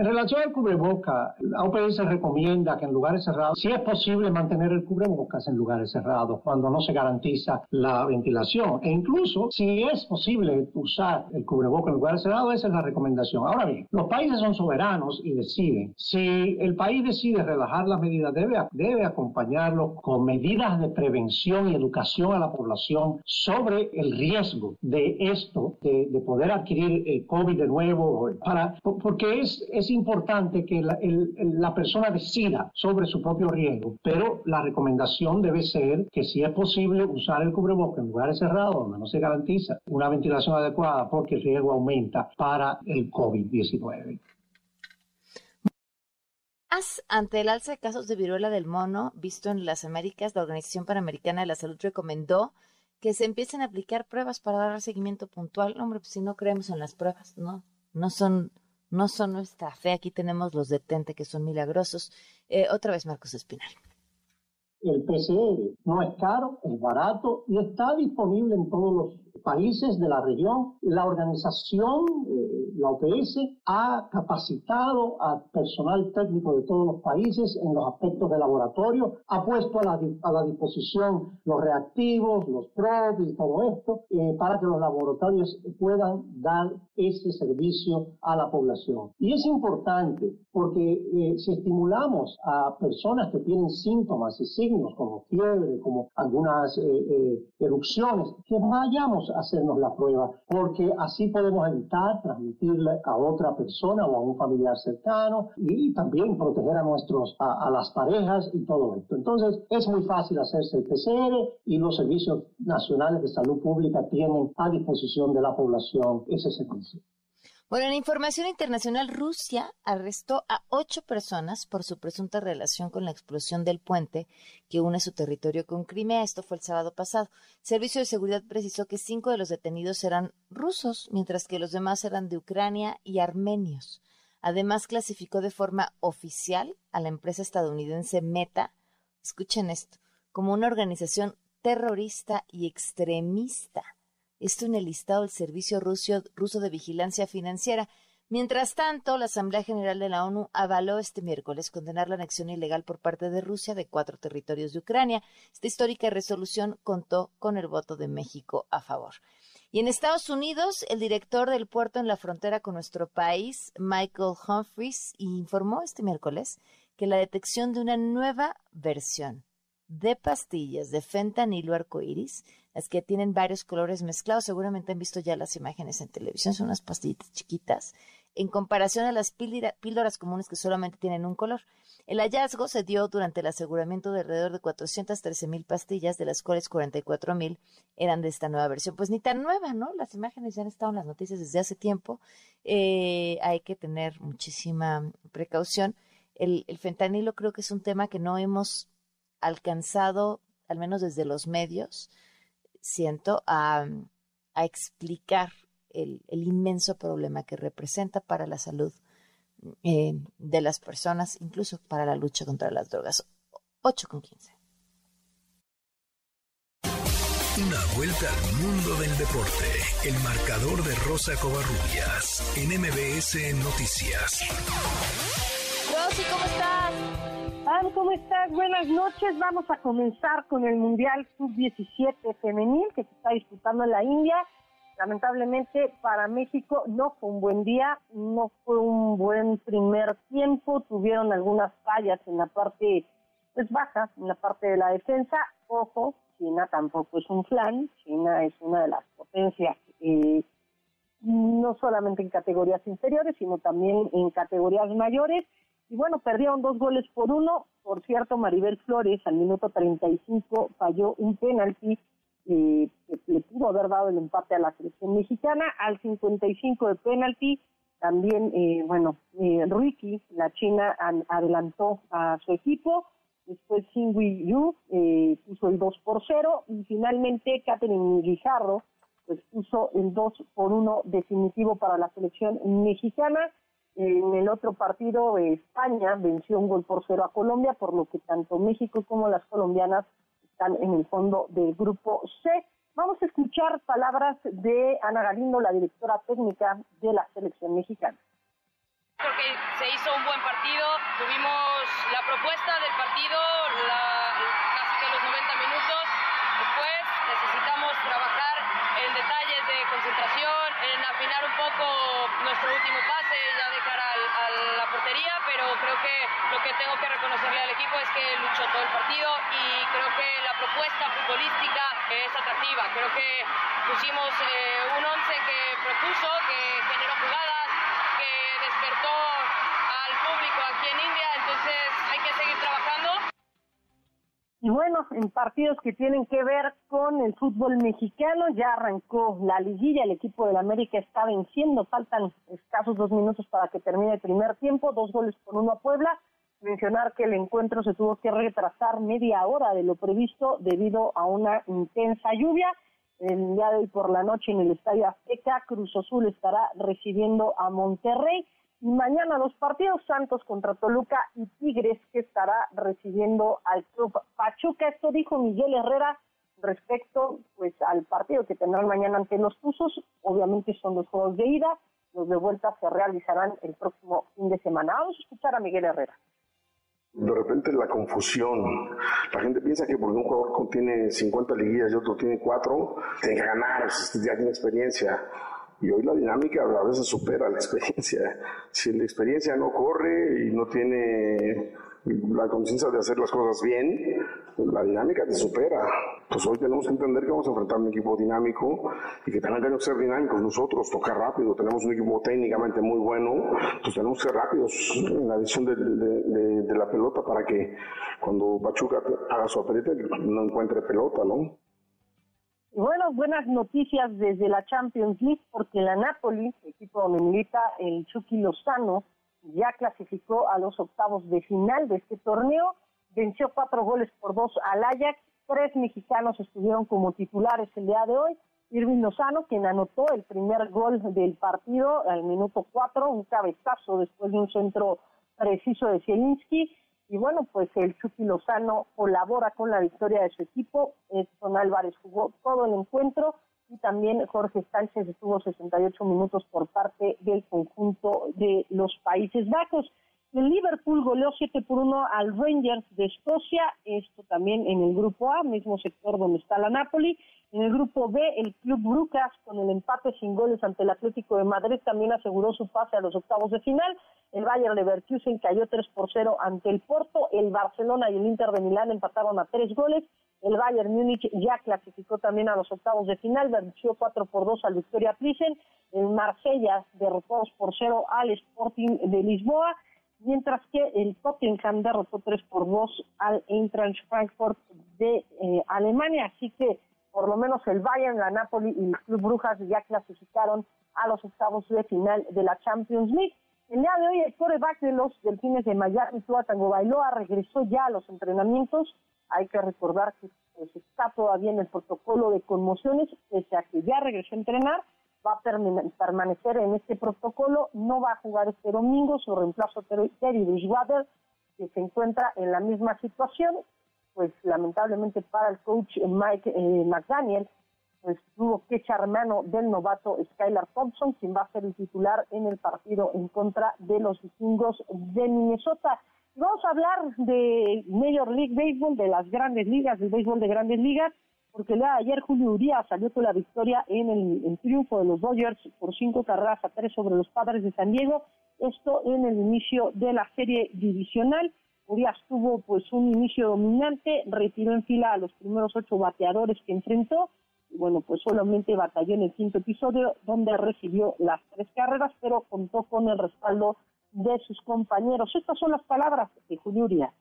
En relación al cubreboca, la OPS recomienda que en lugares cerrados, si es posible mantener el cubrebocas en lugares cerrados cuando no se garantiza la ventilación. E incluso si es posible usar el cubreboca en lugares cerrados, esa es la recomendación. Ahora bien, los países son soberanos y deciden. Si el país decide relajar las medidas, debe, debe acompañarlo con medidas de prevención y educación a la población sobre el riesgo de esto, de, poder adquirir el COVID de nuevo, para, porque es es importante que la, persona decida sobre su propio riesgo, pero la recomendación debe ser que si es posible usar el cubrebocas en lugares cerrados donde no se garantiza una ventilación adecuada porque el riesgo aumenta para el COVID-19. Ante el alza de casos de viruela del mono visto en las Américas, la Organización Panamericana de la Salud recomendó que se empiecen a aplicar pruebas para dar seguimiento puntual. Hombre, pues si no creemos en las pruebas, no, no son no son nuestra fe. Aquí tenemos los detente que son milagrosos. Eh, otra vez Marcos Espinal. El PCR no es caro, es barato y está disponible en todos los países de la región. La organización, eh, la OPS, ha capacitado a personal técnico de todos los países en los aspectos de laboratorio, ha puesto a la, a la disposición los reactivos, los probes y todo esto eh, para que los laboratorios puedan dar ese servicio a la población. Y es importante porque eh, si estimulamos a personas que tienen síntomas y signos como fiebre, como algunas erupciones, que vayamos hacernos la prueba, porque así podemos evitar transmitirle a otra persona o a un familiar cercano y también proteger a nuestros, a, las parejas y todo esto. Entonces, es muy fácil hacerse el PCR y los servicios nacionales de salud pública tienen a disposición de la población ese servicio. Bueno, en información internacional, Rusia arrestó a ocho personas por su presunta relación con la explosión del puente que une su territorio con Crimea. Esto fue el sábado pasado. Servicio de Seguridad precisó que cinco de los detenidos eran rusos, mientras que los demás eran de Ucrania y armenios. Además, clasificó de forma oficial a la empresa estadounidense Meta, escuchen esto, como una organización terrorista y extremista esto en el listado del Servicio Ruso de Vigilancia Financiera. Mientras tanto, la Asamblea General de la ONU avaló este miércoles condenar la anexión ilegal por parte de Rusia de cuatro territorios de Ucrania. Esta histórica resolución contó con el voto de México a favor. Y en Estados Unidos, el director del puerto en la frontera con nuestro país, Michael Humphreys, informó este miércoles que la detección de una nueva versión de pastillas de fentanilo arcoíris las que tienen varios colores mezclados. Seguramente han visto ya las imágenes en televisión, son unas pastillitas chiquitas, en comparación a las píldoras comunes que solamente tienen un color. El hallazgo se dio durante el aseguramiento de alrededor de 413 mil pastillas, de las cuales 44 mil eran de esta nueva versión. Pues ni tan nueva, ¿no? Las imágenes ya han estado en las noticias desde hace tiempo. Eh, hay que tener muchísima precaución. el fentanilo creo que es un tema que no hemos alcanzado, al menos desde los medios, siento, a, explicar el, inmenso problema que representa para la salud eh, de las personas, incluso para la lucha contra las drogas. 8 con 15. Una vuelta al mundo del deporte. El marcador de Rosa Covarrubias en MBS Noticias. Rosy, ¿cómo estás? ¿Cómo estás? Buenas noches. Vamos a comenzar con el Mundial Sub-17 femenil que se está disputando en la India. Lamentablemente para México no fue un buen día, no fue un buen primer tiempo, tuvieron algunas fallas en la parte pues, baja, en la parte de la defensa. Ojo, China tampoco es un flan, China es una de las potencias, eh, no solamente en categorías inferiores, sino también en categorías mayores. Y bueno, perdieron dos goles por uno. Por cierto, Maribel Flores al minuto 35 falló un penalti eh, que le pudo haber dado el empate a la selección mexicana. Al 55 de penalti, también, eh, bueno, eh, Ricky, la china, adelantó a su equipo. Después Xingui Yu eh, puso el 2 por 0 y finalmente Catherine Guijarro pues puso el 2 por 1 definitivo para la selección mexicana. En el otro partido, España venció un gol por cero a Colombia, por lo que tanto México como las colombianas están en el fondo del grupo C. Vamos a escuchar palabras de Ana Galindo, la directora técnica de la selección mexicana. Porque se hizo un buen partido, tuvimos la propuesta del partido, la, casi que los 90 minutos. Después necesitamos trabajar en detalles de concentración, en afinar un poco nuestro último pase ya de cara a la portería, pero creo que lo que tengo que reconocerle al equipo es que luchó todo el partido y creo que la propuesta futbolística es atractiva. Creo que pusimos eh, un once que propuso, que generó jugadas, que despertó al público aquí en India, entonces hay que seguir trabajando. Y bueno, en partidos que tienen que ver con el fútbol mexicano, ya arrancó la liguilla, el equipo del América está venciendo, faltan escasos dos minutos para que termine el primer tiempo, dos goles por uno a Puebla, mencionar que el encuentro se tuvo que retrasar media hora de lo previsto debido a una intensa lluvia. El día de hoy por la noche en el Estadio Azteca, Cruz Azul estará recibiendo a Monterrey. Y mañana dos partidos, Santos contra Toluca y Tigres, que estará recibiendo al club Pachuca. Esto dijo Miguel Herrera respecto pues al partido que tendrán mañana ante los Tuzos. Obviamente son los juegos de ida. Los de vuelta se realizarán el próximo fin de semana. Vamos a escuchar a Miguel Herrera. De repente la confusión. La gente piensa que porque un jugador tiene 50 liguillas y otro tiene 4, tiene que ganar, ya tiene experiencia. Y hoy la dinámica a veces supera la experiencia. Si la experiencia no corre y no tiene la conciencia de hacer las cosas bien, la dinámica te supera. Pues hoy tenemos que entender que vamos a enfrentar un equipo dinámico y que también tenemos que ser dinámicos nosotros, tocar rápido. Tenemos un equipo técnicamente muy bueno, pues tenemos que ser rápidos en la visión de, de, la pelota para que cuando Pachuca haga su apretón no encuentre pelota, ¿no? Bueno, buenas noticias desde la Champions League porque la Napoli, equipo donde milita el Chucky Lozano, ya clasificó a los octavos de final de este torneo, venció cuatro goles por dos al Ajax, tres mexicanos estuvieron como titulares el día de hoy, Irving Lozano, quien anotó el primer gol del partido al minuto cuatro, un cabezazo después de un centro preciso de Zielinski, y bueno, pues el Chucky Lozano colabora con la victoria de su equipo, Edson Álvarez jugó todo el encuentro, y también Jorge Sánchez estuvo 68 minutos por parte del conjunto de los Países Bajos. El Liverpool goleó 7 por 1 al Rangers de Escocia, esto también en el grupo A, mismo sector donde está la Napoli. En el grupo B, el Club Brucas, con el empate sin goles ante el Atlético de Madrid, también aseguró su pase a los octavos de final. El Bayern Leverkusen cayó 3 por 0 ante el Porto. El Barcelona y el Inter de Milán empataron a 3 goles. El Bayern Múnich ya clasificó también a los octavos de final, venció 4 por 2 al Victoria Plissen. El Marsella derrotó 2 por 0 al Sporting de Lisboa mientras que el Tottenham derrotó 3 por 2 al Eintracht Frankfurt de eh, Alemania, así que por lo menos el Bayern, la Napoli y el Club Brujas ya clasificaron a los octavos de final de la Champions League. El día de hoy el coreback de los Delfines de Miami, Tua Tango Bailoa, regresó ya a los entrenamientos. Hay que recordar que pues, está todavía en el protocolo de conmociones, pese a que ya regresó a entrenar, va a permanecer en este protocolo, no va a jugar este domingo, su reemplazo Terry Bridgewater, que se encuentra en la misma situación, pues lamentablemente para el coach Mike eh, McDaniel, pues tuvo que echar mano del novato Skylar Thompson, quien va a ser el titular en el partido en contra de los vikingos de Minnesota. Vamos a hablar de Major League Baseball, de las grandes ligas, del béisbol de grandes ligas, porque el ayer Julio Urias salió con la victoria en el, triunfo de los Dodgers por cinco carreras a tres sobre los Padres de San Diego, esto en el inicio de la serie divisional. Urias tuvo pues un inicio dominante, retiró en fila a los primeros ocho bateadores que enfrentó, y bueno, pues solamente batalló en el quinto episodio, donde recibió las tres carreras, pero contó con el respaldo de sus compañeros. Estas son las palabras de Julio Urias.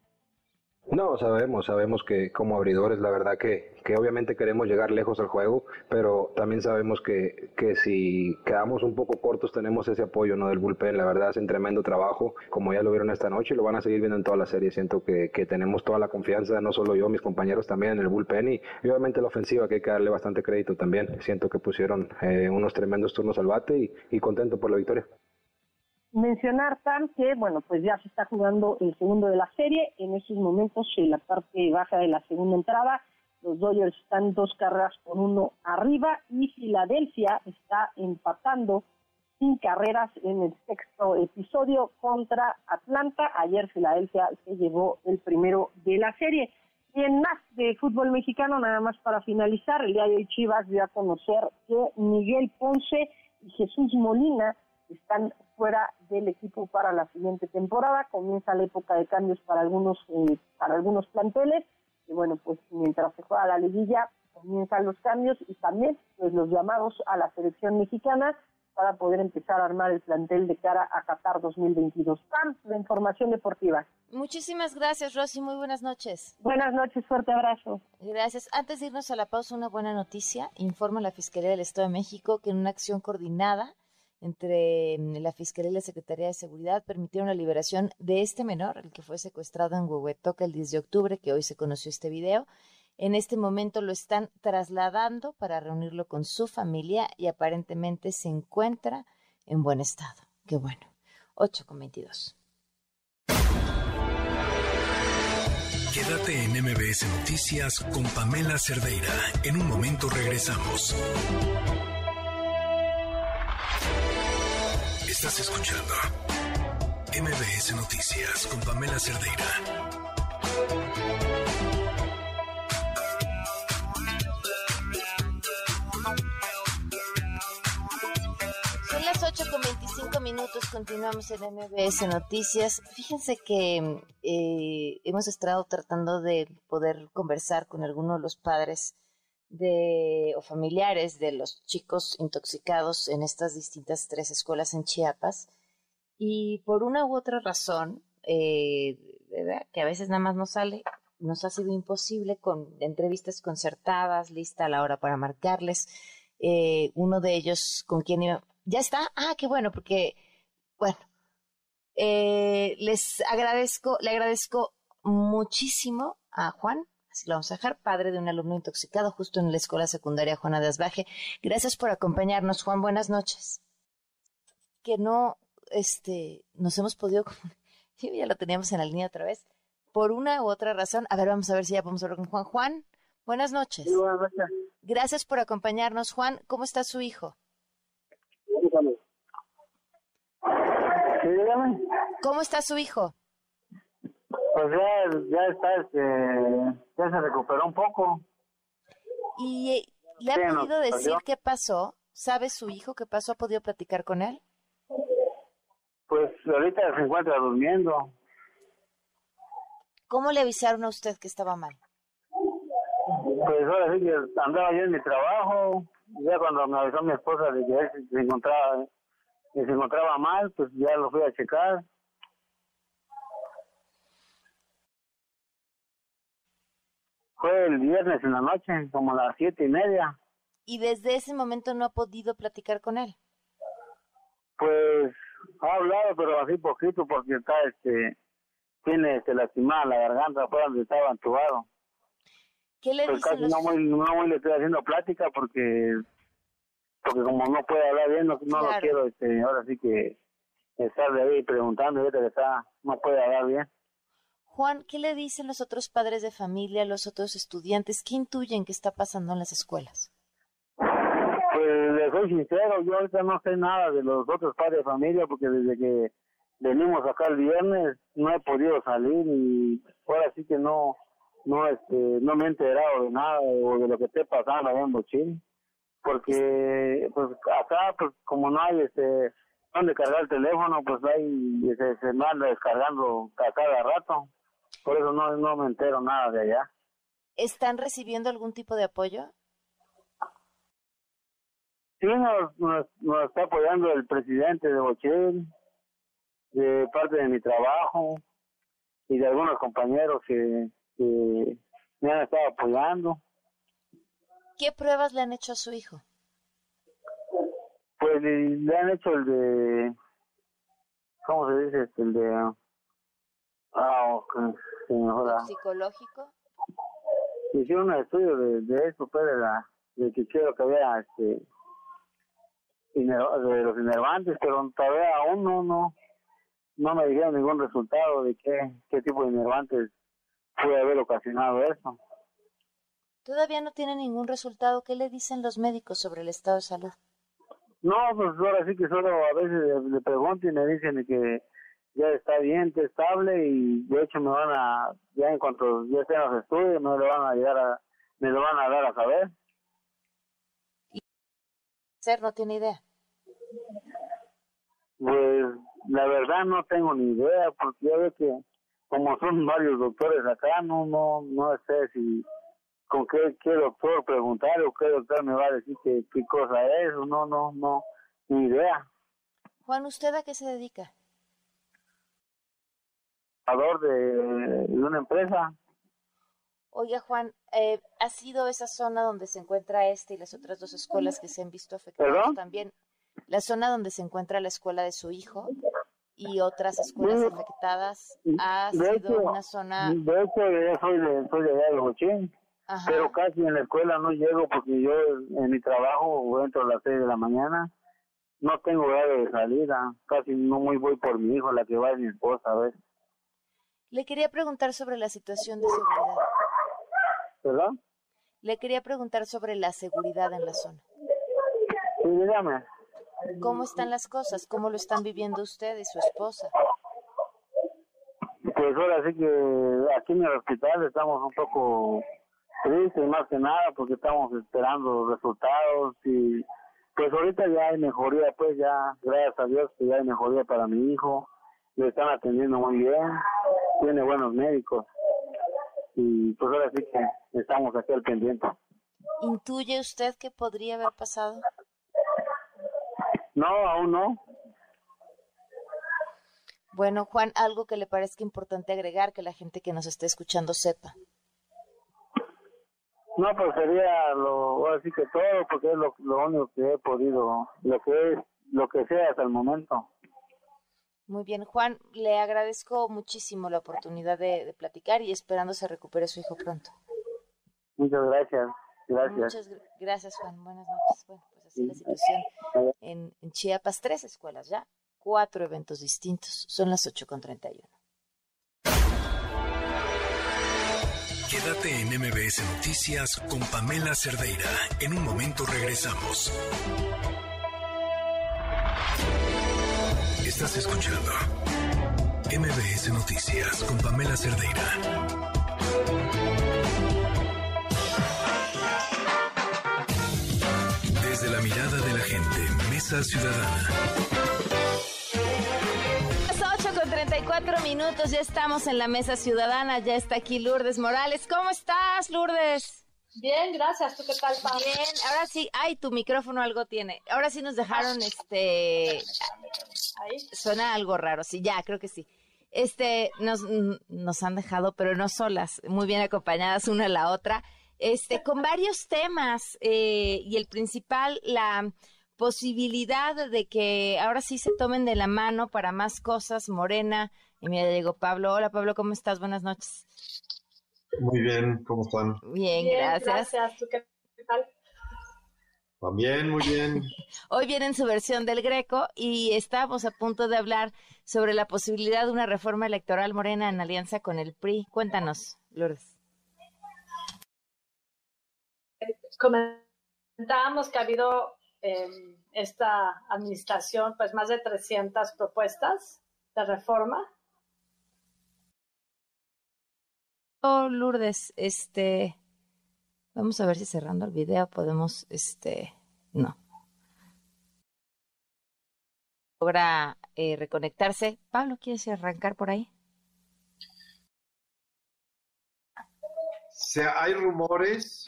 No, sabemos, sabemos que como abridores la verdad que, que obviamente queremos llegar lejos al juego, pero también sabemos que, que si quedamos un poco cortos tenemos ese apoyo no del bullpen, la verdad hacen tremendo trabajo, como ya lo vieron esta noche y lo van a seguir viendo en toda la serie, siento que, que tenemos toda la confianza, no solo yo, mis compañeros también en el bullpen y, obviamente la ofensiva que hay que darle bastante crédito también, siento que pusieron eh, unos tremendos turnos al bate y, y contento por la victoria. Mencionar, Tam, que bueno, pues ya se está jugando el segundo de la serie. En estos momentos, en la parte baja de la segunda entrada, los Dodgers están dos carreras por uno arriba y Filadelfia está empatando sin carreras en el sexto episodio contra Atlanta. Ayer Filadelfia se llevó el primero de la serie. Y en más de fútbol mexicano, nada más para finalizar, el día de hoy Chivas dio a conocer que Miguel Ponce y Jesús Molina están fuera del equipo para la siguiente temporada. Comienza la época de cambios para algunos eh, para algunos planteles y bueno, pues mientras se juega la liguilla comienzan los cambios y también pues los llamados a la selección mexicana para poder empezar a armar el plantel de cara a Qatar 2022. Pam, la información deportiva. Muchísimas gracias, Rosy. Muy buenas noches. Buenas noches, fuerte abrazo. Gracias. Antes de irnos a la pausa, una buena noticia. Informa la Fiscalía del Estado de México que en una acción coordinada entre mm, la Fiscalía y la Secretaría de Seguridad permitieron la liberación de este menor, el que fue secuestrado en Huehuetoca el 10 de octubre, que hoy se conoció este video. En este momento lo están trasladando para reunirlo con su familia y aparentemente se encuentra en buen estado. Qué bueno. 8 con 22. Quédate en MBS Noticias con Pamela Cerdeira. En un momento regresamos. Estás escuchando MBS Noticias con Pamela Cerdeira. Son las 8 con 25 minutos, continuamos en MBS Noticias. Fíjense que eh, hemos estado tratando de poder conversar con algunos de los padres de o familiares de los chicos intoxicados en estas distintas tres escuelas en Chiapas. Y por una u otra razón eh, que a veces nada más no sale nos ha sido imposible con entrevistas concertadas lista a la hora para marcarles eh, uno de ellos con quien iba ya está ah qué bueno porque bueno eh, les agradezco le agradezco muchísimo a Juan así lo vamos a dejar, padre de un alumno intoxicado justo en la escuela secundaria Juana de Asbaje. Gracias por acompañarnos, Juan, buenas noches. Que no, este, nos hemos podido, ya lo teníamos en la línea otra vez, por una u otra razón. A ver, vamos a ver si ya podemos hablar con Juan. Juan, buenas noches. Gracias por acompañarnos, Juan. ¿Cómo está su hijo? ¿Cómo está su hijo? Pues ya, ya está, este, ya se recuperó un poco. ¿Y eh, le ha podido decir qué pasó? ¿Sabe su hijo qué pasó? ¿Ha podido platicar con él? Pues ahorita se encuentra durmiendo. ¿Cómo le avisaron a usted que estaba mal? Pues ahora sí que andaba yo en mi trabajo. Ya cuando me avisó mi esposa de que él se encontraba, que se encontraba mal, pues ya lo fui a checar. Fue el viernes en la noche, como a las siete y media. ¿Y desde ese momento no ha podido platicar con él? Pues ha hablado, pero así poquito, porque está, este, tiene este, lastimada la garganta, fue donde estaba entubado. ¿Qué le pues dicen casi no, muy, no muy le estoy haciendo plática porque porque como no puede hablar bien, no, no lo quiero, este, ahora sí que estar de ahí preguntando, ahorita que está, no puede hablar bien. Juan, ¿qué le dicen los otros padres de familia, los otros estudiantes? ¿Qué intuyen que está pasando en las escuelas? Pues le soy sincero, yo ahorita no sé nada de los otros padres de familia porque desde que venimos acá el viernes no he podido salir y ahora sí que no no este no me he enterado de nada o de lo que esté pasando allá en Bochín porque pues acá pues como no hay este donde cargar el teléfono pues ahí se, se me anda descargando a cada rato por eso no no me entero nada de allá ¿Están recibiendo algún tipo de apoyo? Sí, nos, nos, nos está apoyando el presidente de Bochín de parte de mi trabajo y de algunos compañeros que, que me han estado apoyando. ¿Qué pruebas le han hecho a su hijo? Pues le, le han hecho el de, ¿cómo se dice? El de, ah, joda. ¿Psicológico? Hicieron un estudio de, de eso, pues, de, la, de que quiero que vea, este, de los inervantes, pero todavía aún no, no, no me dijeron ningún resultado de qué, qué tipo de inervantes puede haber ocasionado eso. Todavía no tiene ningún resultado. ¿Qué le dicen los médicos sobre el estado de salud? No, pues ahora sí que solo a veces le, pregunto y me dicen que ya está bien, está estable y de hecho me van a, ya en cuanto ya estén los estudios, me lo van a llegar a, me lo van a dar a saber. Ser no tiene idea. Pues la verdad no tengo ni idea porque ya ve que como son varios doctores acá, no, no, no sé si con qué, qué doctor preguntar o qué doctor me va a decir qué, qué cosa es, o no, no, no, ni idea. Juan, ¿usted a qué se dedica? Trabajador de, de una empresa, Oiga, Juan, eh, ¿ha sido esa zona donde se encuentra este y las otras dos escuelas que se han visto afectadas ¿Perdón? también? La zona donde se encuentra la escuela de su hijo y otras escuelas afectadas ha sido hecho, una zona... de hecho yo soy de, soy de allá de pero casi en la escuela no llego porque yo en mi trabajo entro a las seis de la mañana, no tengo horario de salida, casi no muy voy por mi hijo, la que va es mi esposa, ¿ves? Le quería preguntar sobre la situación de seguridad. ¿Verdad? Le quería preguntar sobre la seguridad en la zona. Sí, dígame. ¿Cómo están las cosas? ¿Cómo lo están viviendo usted y su esposa? Pues ahora sí que aquí en el hospital estamos un poco tristes más que nada porque estamos esperando resultados y pues ahorita ya hay mejoría, pues ya gracias a Dios que ya hay mejoría para mi hijo, le están atendiendo muy bien, tiene buenos médicos y pues ahora sí que estamos aquí al pendiente. ¿Intuye usted qué podría haber pasado? No, aún no. Bueno, Juan, algo que le parezca importante agregar que la gente que nos esté escuchando sepa. No, pues sería lo, ahora sí que todo, porque es lo, lo único que he podido, lo que es, lo que sea hasta el momento. Muy bien, Juan, le agradezco muchísimo la oportunidad de, de platicar y esperando se recupere su hijo pronto. Muchas gracias, gracias. Muchas gr- gracias, Juan. Buenas noches. Bueno, pues así la situación en, en Chiapas. Tres escuelas ya, cuatro eventos distintos. Son las 8.31. Quédate en MBS Noticias con Pamela Cerdeira. En un momento regresamos. Estás escuchando MBS Noticias con Pamela Cerdeira. Desde la mirada de la gente, Mesa Ciudadana. Las 8 con 34 minutos, ya estamos en la mesa ciudadana, ya está aquí Lourdes Morales. ¿Cómo estás, Lourdes? Bien, gracias. ¿Tú qué tal, Pam? Bien, ahora sí, ay, tu micrófono algo tiene. Ahora sí nos dejaron, este, Ahí. suena algo raro, sí, ya, creo que sí. Este, nos, nos han dejado, pero no solas, muy bien acompañadas una a la otra, este, con varios temas, eh, y el principal, la posibilidad de que ahora sí se tomen de la mano para más cosas, Morena, y mira, llegó Pablo. Hola, Pablo, ¿cómo estás? Buenas noches. Muy bien, ¿cómo están? Bien, gracias. Gracias. ¿Tú qué tal? También, muy bien. Hoy viene en su versión del Greco y estamos a punto de hablar sobre la posibilidad de una reforma electoral morena en alianza con el PRI. Cuéntanos, Lourdes. Comentábamos que ha habido en esta administración pues más de 300 propuestas de reforma. Lourdes, este, vamos a ver si cerrando el video podemos, este, no. Logra eh, reconectarse. Pablo, ¿quieres arrancar por ahí? sea, hay rumores.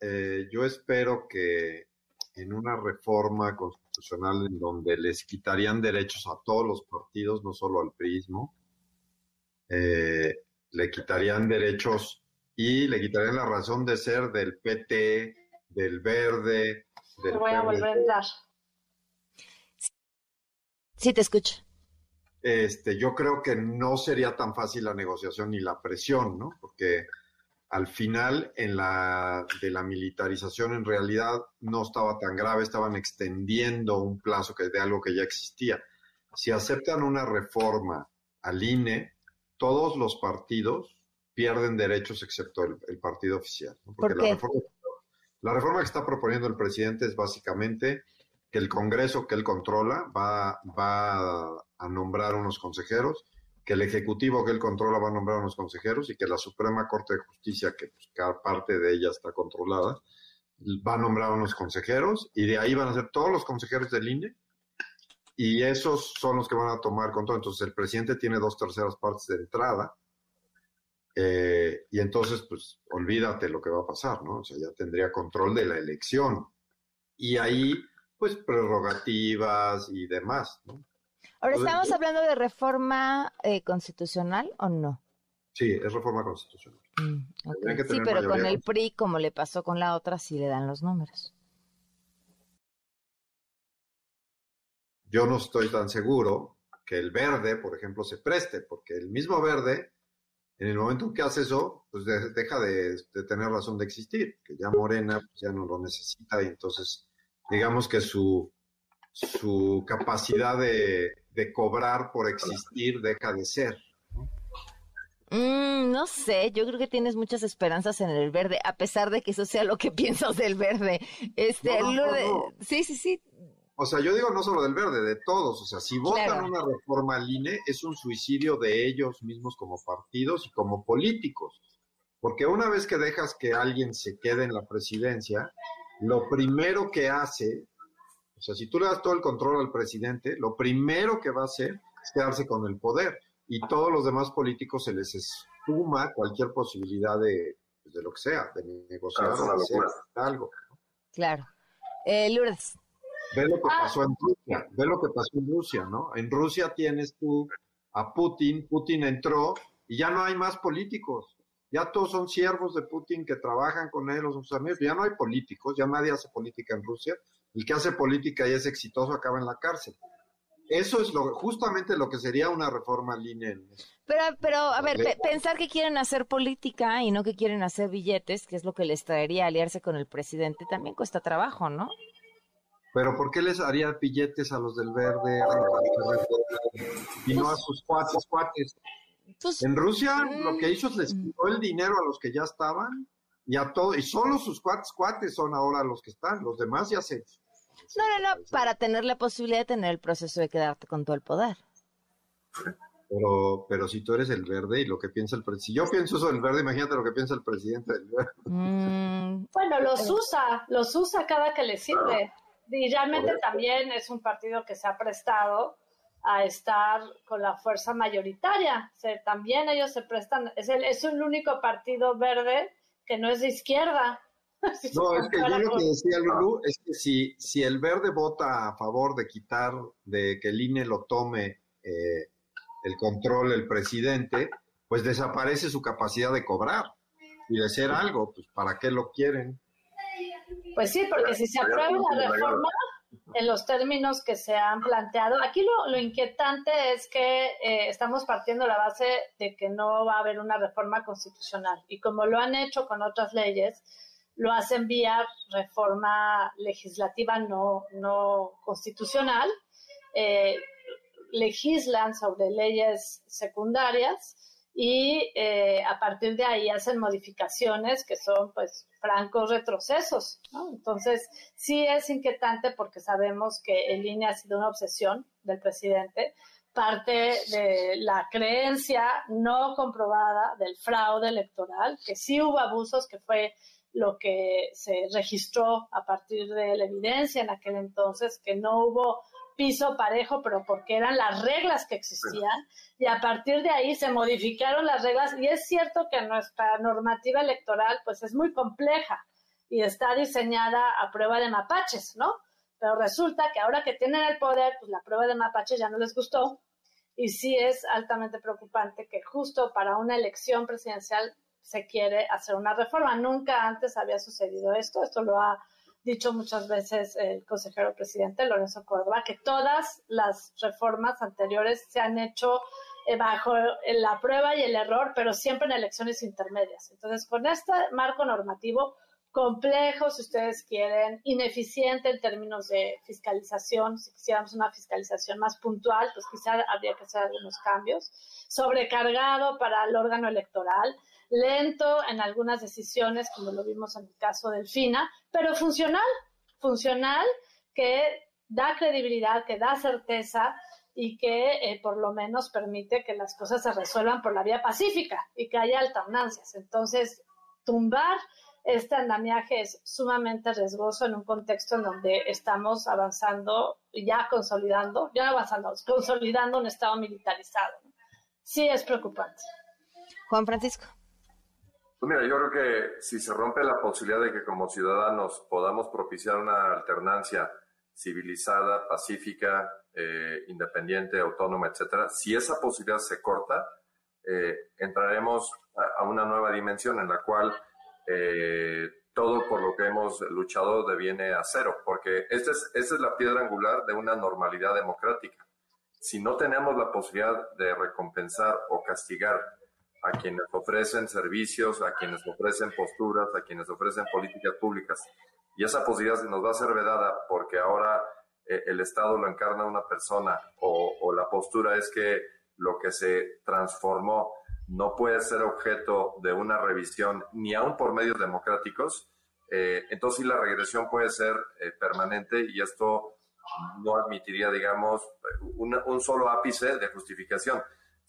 Eh, yo espero que en una reforma constitucional en donde les quitarían derechos a todos los partidos, no solo al PRIismo, eh, le quitarían derechos y le quitarían la razón de ser del PT, del Verde, del voy a volver a entrar. Sí, te escucho. Este, yo creo que no sería tan fácil la negociación ni la presión, ¿no? Porque al final en la de la militarización en realidad no estaba tan grave, estaban extendiendo un plazo que de algo que ya existía. Si aceptan una reforma al INE, todos los partidos pierden derechos excepto el, partido oficial. Porque La, reforma, la reforma que está proponiendo el presidente es básicamente que el Congreso que él controla va, va a nombrar unos consejeros que el Ejecutivo que él controla va a nombrar a unos consejeros y que la Suprema Corte de Justicia, que pues, cada parte de ella está controlada, va a nombrar a unos consejeros y de ahí van a ser todos los consejeros del INE y esos son los que van a tomar control. Entonces el presidente tiene dos terceras partes de entrada eh, y entonces pues olvídate lo que va a pasar, ¿no? O sea, ya tendría control de la elección y ahí pues prerrogativas y demás, ¿no? Ahora, ¿estamos hablando de reforma eh, constitucional o no? Sí, es reforma constitucional. Mm, sí, pero con el PRI, como le pasó con la otra, sí le dan los números. Yo no estoy tan seguro que el verde, por ejemplo, se preste, porque el mismo verde, en el momento que hace eso, pues deja de, tener razón de existir, que ya Morena pues, ya no lo necesita y entonces digamos que su, su capacidad de, de cobrar por existir deja de ser. Mm, no sé, yo creo que tienes muchas esperanzas en el verde, a pesar de que eso sea lo que piensas del verde. Este, sí, sí, sí. O sea, yo digo no solo del verde, de todos. O sea, si votan una reforma al INE, es un suicidio de ellos mismos como partidos y como políticos. Porque una vez que dejas que alguien se quede en la presidencia, lo primero que hace o sea, si tú le das todo el control al presidente, lo primero que va a hacer es quedarse con el poder y todos los demás políticos se les espuma cualquier posibilidad de, pues, de lo que sea, de negociar o de hacer algo. Claro. Eh, Lourdes. Ve lo que pasó en Rusia, ve lo que pasó en Rusia, ¿no? En Rusia tienes tú a Putin, Putin entró y ya no hay más políticos. Ya todos son siervos de Putin que trabajan con él o sus amigos. Ya no hay políticos, ya nadie hace política en Rusia el que hace política y es exitoso acaba en la cárcel. Eso es lo, justamente lo que sería una reforma lineal. Pero, pero a ver, pensar que quieren hacer política y no que quieren hacer billetes, que es lo que les traería aliarse con el presidente, también cuesta trabajo, ¿no? Pero ¿por qué les haría billetes a los del verde, y no a sus cuates, cuates? Pues, en Rusia lo que hizo es les quitó el dinero a los que ya estaban y a todo, y solo sus cuates, cuates son ahora los que están, los demás ya se no, no, no, para tener la posibilidad de tener el proceso de quedarte con todo el poder. Pero, pero si tú eres el verde y lo que piensa el presidente, si yo pienso eso del verde, imagínate lo que piensa el presidente del verde. Mm. bueno, los usa, los usa cada que le sirve. Y realmente también es un partido que se ha prestado a estar con la fuerza mayoritaria. también ellos se prestan, es el, es el único partido verde que no es de izquierda. No, es que yo lo que decía Lulu es que si, si el verde vota a favor de quitar, de que el INE lo tome eh, el control el presidente, pues desaparece su capacidad de cobrar y de ser algo, pues ¿para qué lo quieren? Pues sí, porque si se aprueba la reforma en los términos que se han planteado, aquí lo, inquietante es que eh, estamos partiendo la base de que no va a haber una reforma constitucional y como lo han hecho con otras leyes, lo hacen vía reforma legislativa no, no constitucional, eh, legislan sobre leyes secundarias y eh, a partir de ahí hacen modificaciones que son pues francos retrocesos. Entonces sí es inquietante porque sabemos que en línea ha sido una obsesión del presidente, parte de la creencia no comprobada del fraude electoral, que sí hubo abusos, que fue lo que se registró a partir de la evidencia en aquel entonces, que no hubo piso parejo, pero porque eran las reglas que existían y a partir de ahí se modificaron las reglas y es cierto que nuestra normativa electoral pues es muy compleja y está diseñada a prueba de mapaches, ¿no? Pero resulta que ahora que tienen el poder, pues la prueba de mapaches ya no les gustó y sí es altamente preocupante que justo para una elección presidencial se quiere hacer una reforma. Nunca antes había sucedido esto, esto lo ha dicho muchas veces el consejero presidente Lorenzo Córdoba, que todas las reformas anteriores se han hecho eh, bajo la prueba y el error, pero siempre en elecciones intermedias. Entonces, con este marco normativo complejo, si ustedes quieren, ineficiente en términos de fiscalización, si quisiéramos una fiscalización más puntual, pues quizá habría que hacer algunos cambios, sobrecargado para el órgano electoral, lento en algunas decisiones, como lo vimos en el caso del FINA, pero funcional, funcional, que da credibilidad, que da certeza y que eh, por lo menos permite que las cosas se resuelvan por la vía pacífica y que haya alternancias. Entonces, tumbar este andamiaje es sumamente riesgoso en un contexto en donde estamos avanzando, ya consolidando, ya avanzando, consolidando un Estado militarizado. Sí es preocupante. Juan Francisco. Pues mira, yo creo que si se rompe la posibilidad de que como ciudadanos podamos propiciar una alternancia civilizada, pacífica, eh, independiente, autónoma, etcétera, si esa posibilidad se corta, eh, entraremos a, una nueva dimensión en la cual eh, todo por lo que hemos luchado deviene a cero, porque esta es, esta es la piedra angular de una normalidad democrática. Si no tenemos la posibilidad de recompensar o castigar a quienes ofrecen servicios, a quienes ofrecen posturas, a quienes ofrecen políticas públicas, y esa posibilidad nos va a ser vedada porque ahora eh, el Estado lo encarna una persona o, la postura es que lo que se transformó no puede ser objeto de una revisión ni aún por medios democráticos, eh, entonces sí la regresión puede ser eh, permanente y esto no admitiría, digamos, un solo ápice de justificación.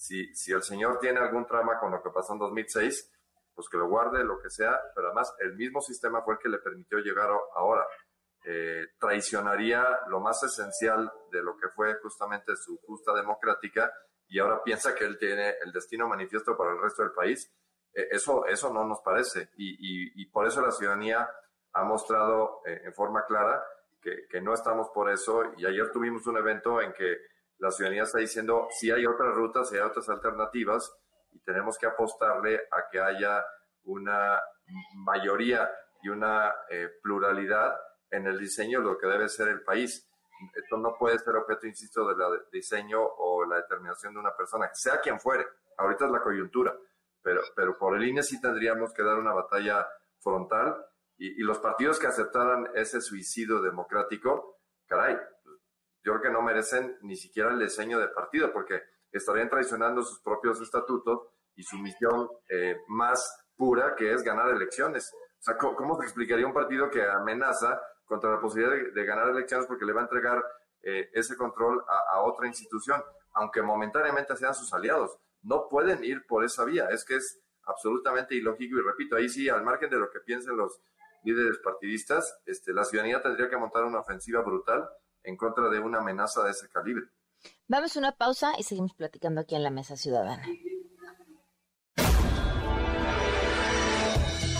Si, si el señor tiene algún trama con lo que pasó en 2006, pues que lo guarde, lo que sea, pero además el mismo sistema fue el que le permitió llegar ahora. Eh, traicionaría lo más esencial de lo que fue justamente su justa democrática y ahora piensa que él tiene el destino manifiesto para el resto del país. Eh, eso, eso no nos parece y, y, por eso la ciudadanía ha mostrado eh, en forma clara que, que, no estamos por eso y ayer tuvimos un evento en que la ciudadanía está diciendo si hay otras rutas, si hay otras alternativas y tenemos que apostarle a que haya una mayoría y una eh, pluralidad en el diseño de lo que debe ser el país esto no puede ser objeto, insisto, del diseño o la determinación de una persona, sea quien fuere. Ahorita es la coyuntura, pero, pero por el INE sí tendríamos que dar una batalla frontal y, los partidos que aceptaran ese suicidio democrático, caray, yo creo que no merecen ni siquiera el diseño de partido porque estarían traicionando sus propios estatutos y su misión eh, más pura, que es ganar elecciones. O sea, ¿cómo, se explicaría un partido que amenaza contra la posibilidad de, ganar elecciones porque le va a entregar eh, ese control a, otra institución, aunque momentáneamente sean sus aliados. No pueden ir por esa vía, es que es absolutamente ilógico y repito, ahí sí, al margen de lo que piensen los líderes partidistas, este, la ciudadanía tendría que montar una ofensiva brutal en contra de una amenaza de ese calibre. Vamos a una pausa y seguimos platicando aquí en la Mesa Ciudadana.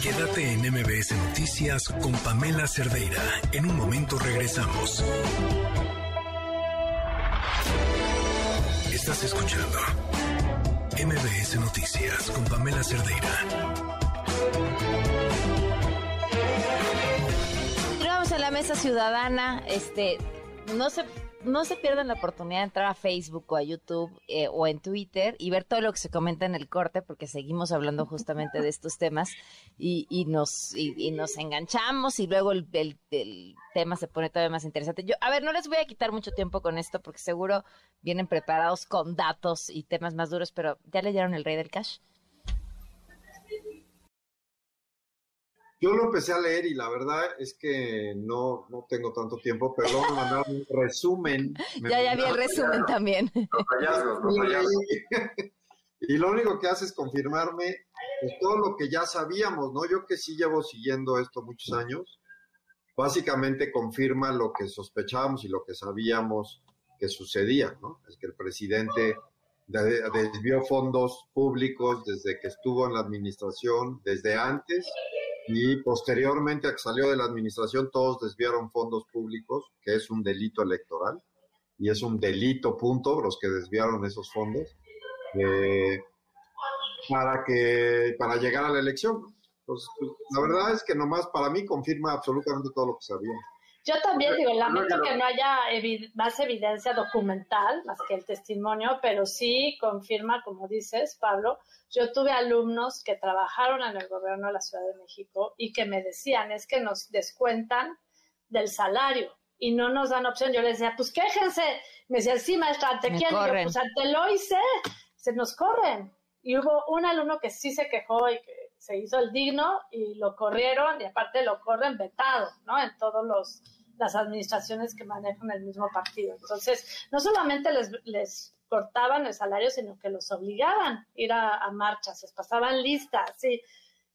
Quédate en MBS Noticias con Pamela Cerdeira. En un momento regresamos. Estás escuchando MBS Noticias con Pamela Cerdeira. Vamos a la mesa ciudadana. Este, no sé no se pierdan la oportunidad de entrar a Facebook o a YouTube eh, o en Twitter y ver todo lo que se comenta en el corte, porque seguimos hablando justamente de estos temas y, nos, y, nos enganchamos y luego el, el, tema se pone todavía más interesante. Yo, a ver, no les voy a quitar mucho tiempo con esto porque seguro vienen preparados con datos y temas más duros, pero ¿ya leyeron El Rey del Cash? Yo lo empecé a leer y la verdad es que no, no tengo tanto tiempo, pero luego me mandaron un resumen. ya, ya vi el resumen también. Y lo único que hace es confirmarme pues, todo lo que ya sabíamos, ¿no? Yo que sí llevo siguiendo esto muchos años, básicamente confirma lo que sospechábamos y lo que sabíamos que sucedía, ¿no? Es que el presidente desvió fondos públicos desde que estuvo en la administración, desde antes y posteriormente a que salió de la administración todos desviaron fondos públicos, que es un delito electoral y es un delito punto los que desviaron esos fondos eh, para que para llegar a la elección. Pues, la verdad es que nomás para mí confirma absolutamente todo lo que sabía. Yo también digo, lamento que no haya más evidencia documental, más que el testimonio, pero sí confirma, como dices, Pablo, yo tuve alumnos que trabajaron en el gobierno de la Ciudad de México y que me decían, es que nos descuentan del salario y no nos dan opción. Yo les decía, pues quéjense. Me decían, sí, maestra, ¿ante quién? Yo, pues ante lo hice, se nos corren. Y hubo un alumno que sí se quejó y que se hizo el digno y lo corrieron y aparte lo corren vetado, ¿no? En todos los las administraciones que manejan el mismo partido. Entonces, no solamente les, les cortaban el salario, sino que los obligaban a ir a, marchas, les pasaban listas, sí,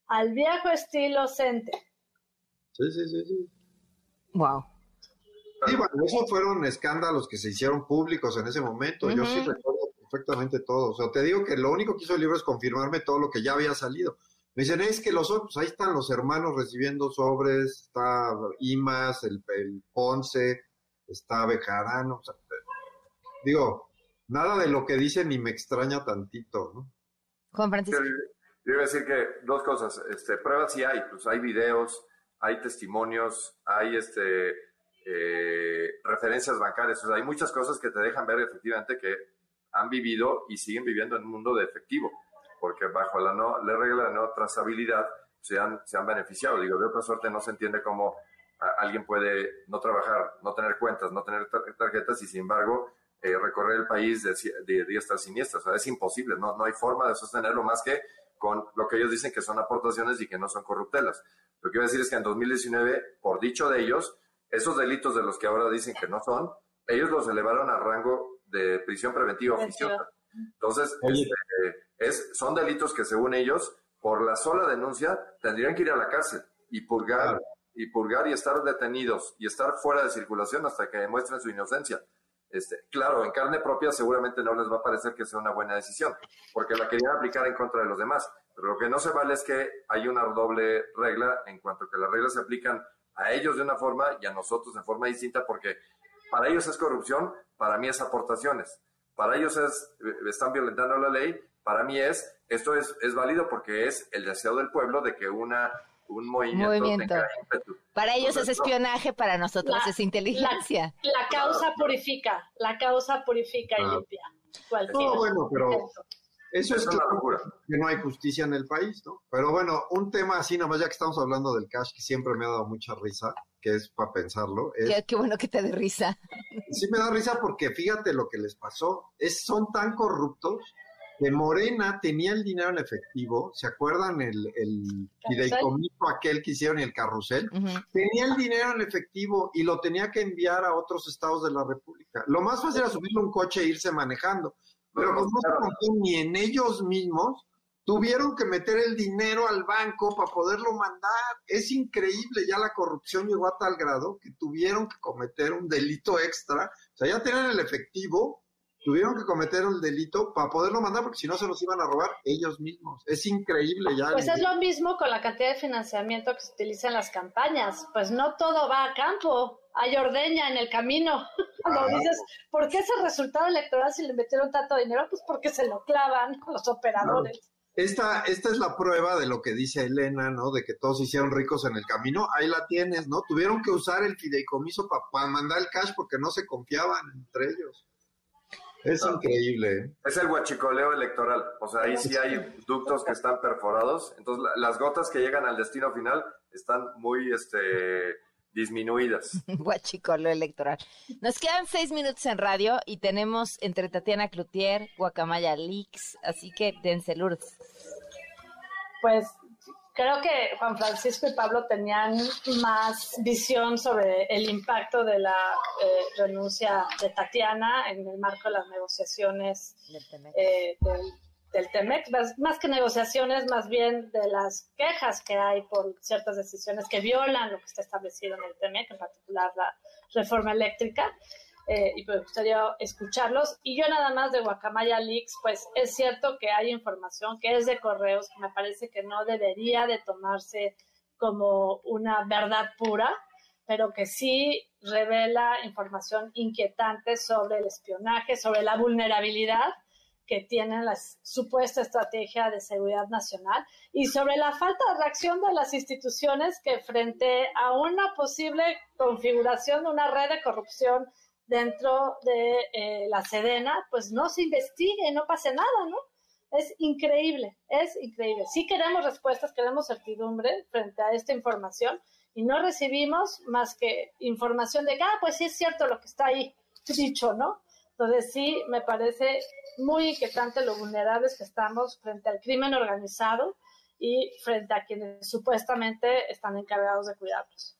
al viejo estilo Cente. Sí, sí, sí, sí. Wow. Sí, bueno, esos fueron escándalos que se hicieron públicos en ese momento. Yo sí recuerdo perfectamente todo. O sea, te digo que lo único que hizo el libro es confirmarme todo lo que ya había salido. Me dicen, es que los otros, ahí están los hermanos recibiendo sobres, está Imas, el, Ponce, está Bejarano. digo, nada de lo que dicen ni me extraña tantito, ¿no? Juan Francisco. Yo, iba a decir que dos cosas, este, pruebas sí hay, pues hay videos, hay testimonios, hay este, eh, referencias bancarias, o sea, hay muchas cosas que te dejan ver efectivamente que han vivido y siguen viviendo en un mundo de efectivo porque bajo la, no, la regla de no trazabilidad se han, se han beneficiado. Digo, de otra suerte no se entiende cómo alguien puede no trabajar, no tener cuentas, no tener tarjetas y sin embargo eh, recorrer el país de, de diestra a siniestra. O sea, es imposible, no, no hay forma de sostenerlo más que con lo que ellos dicen que son aportaciones y que no son corruptelas. Lo que quiero decir es que en 2019, por dicho de ellos, esos delitos de los que ahora dicen que no son, ellos los elevaron a rango de prisión preventiva oficiosa. Entonces, este, es, son delitos que según ellos, por la sola denuncia, tendrían que ir a la cárcel y purgar, y purgar y estar detenidos y estar fuera de circulación hasta que demuestren su inocencia. Este, claro, en carne propia seguramente no les va a parecer que sea una buena decisión, porque la querían aplicar en contra de los demás. Pero lo que no se vale es que hay una doble regla en cuanto a que las reglas se aplican a ellos de una forma y a nosotros de forma distinta, porque para ellos es corrupción, para mí es aportaciones. Para ellos es, eh, están violentando la ley, para mí es, esto es, es válido porque es el deseo del pueblo de que una un movimiento, Para ellos es espionaje, para nosotros es inteligencia. La, causa purifica, la causa purifica y ah. limpia. No, bueno, pero eso es que, que, no hay justicia en el país, ¿no? Pero bueno, un tema así, nomás ya que estamos hablando del cash, que siempre me ha dado mucha risa, que es para pensarlo. Es, qué, bueno que te dé risa. Sí me da risa porque fíjate lo que les pasó. Es, son tan corruptos que Morena tenía el dinero en efectivo, ¿se acuerdan el, el fideicomiso aquel que hicieron y el carrusel? Tenía el dinero en efectivo y lo tenía que enviar a otros estados de la República. Lo más fácil era subirle un coche e irse manejando, pero como no se ni en ellos mismos, tuvieron que meter el dinero al banco para poderlo mandar. Es increíble, ya la corrupción llegó a tal grado que tuvieron que cometer un delito extra. O sea, ya tenían el efectivo, tuvieron que cometer el delito para poderlo mandar, porque si no se los iban a robar ellos mismos. Es increíble ya. Pues es lo mismo con la cantidad de financiamiento que se utiliza en las campañas. Pues no todo va a campo, hay ordeña en el camino. Cuando dices, ¿por qué ese resultado electoral si le metieron tanto dinero? Pues porque se lo clavan los operadores. esta, esta es la prueba de lo que dice Elena, ¿no? De que todos se hicieron ricos en el camino. Ahí la tienes, ¿no? Tuvieron que usar el fideicomiso para mandar el cash porque no se confiaban entre ellos. Es increíble. ¿eh? Es el huachicoleo electoral. O sea, ahí sí hay ductos que están perforados. Entonces, las gotas que llegan al destino final están muy este, disminuidas. Guachicolo electoral. Nos quedan seis minutos en radio y tenemos entre Tatiana Cloutier, Guacamaya Leaks, así que dense Lourdes. Pues creo que Juan Francisco y Pablo tenían más visión sobre el impacto de la eh, renuncia de Tatiana en el marco de las negociaciones eh, del del TEMEC, más, que negociaciones, más bien de las quejas que hay por ciertas decisiones que violan lo que está establecido en el TEMEC, en particular la reforma eléctrica. Eh, y me gustaría escucharlos. Y yo nada más de Guacamaya Leaks, pues es cierto que hay información que es de correos que me parece que no debería de tomarse como una verdad pura, pero que sí revela información inquietante sobre el espionaje, sobre la vulnerabilidad que tienen la supuesta estrategia de seguridad nacional y sobre la falta de reacción de las instituciones que frente a una posible configuración de una red de corrupción dentro de eh, la Sedena, pues no se investigue, no pase nada, ¿no? Es increíble, es increíble. Sí queremos respuestas, queremos certidumbre frente a esta información y no recibimos más que información de que, ah, pues sí es cierto lo que está ahí dicho, ¿no? Entonces sí, me parece muy inquietante lo vulnerables que estamos frente al crimen organizado y frente a quienes supuestamente están encargados de cuidarlos.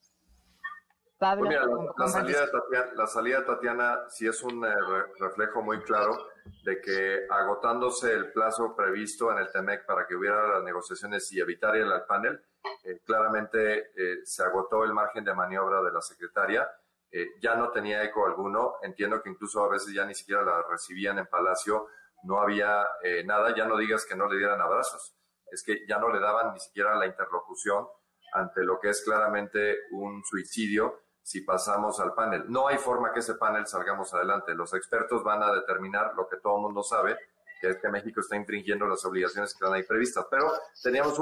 Pablo, pues la, salida de Tatiana, la, salida de Tatiana, sí es un eh, reflejo muy claro de que agotándose el plazo previsto en el TEMEC para que hubiera las negociaciones y evitar ir al panel, eh, claramente eh, se agotó el margen de maniobra de la secretaria eh, ya no tenía eco alguno. Entiendo que incluso a veces ya ni siquiera la recibían en Palacio, no había eh, nada, ya no digas que no le dieran abrazos, es que ya no le daban ni siquiera la interlocución ante lo que es claramente un suicidio si pasamos al panel. No hay forma que ese panel salgamos adelante. Los expertos van a determinar lo que todo el mundo sabe, que es que México está infringiendo las obligaciones que están ahí previstas. Pero teníamos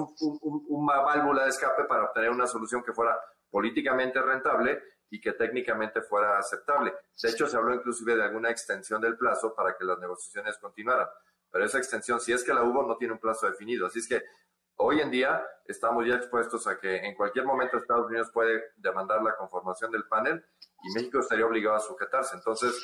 una válvula de escape para obtener una solución que fuera políticamente rentable y que técnicamente fuera aceptable. De hecho, se habló inclusive de alguna extensión del plazo para que las negociaciones continuaran, pero esa extensión, si es que la hubo, no tiene un plazo definido. Así es que hoy en día estamos ya expuestos a que en cualquier momento Estados Unidos puede demandar la conformación del panel y México estaría obligado a sujetarse. Entonces,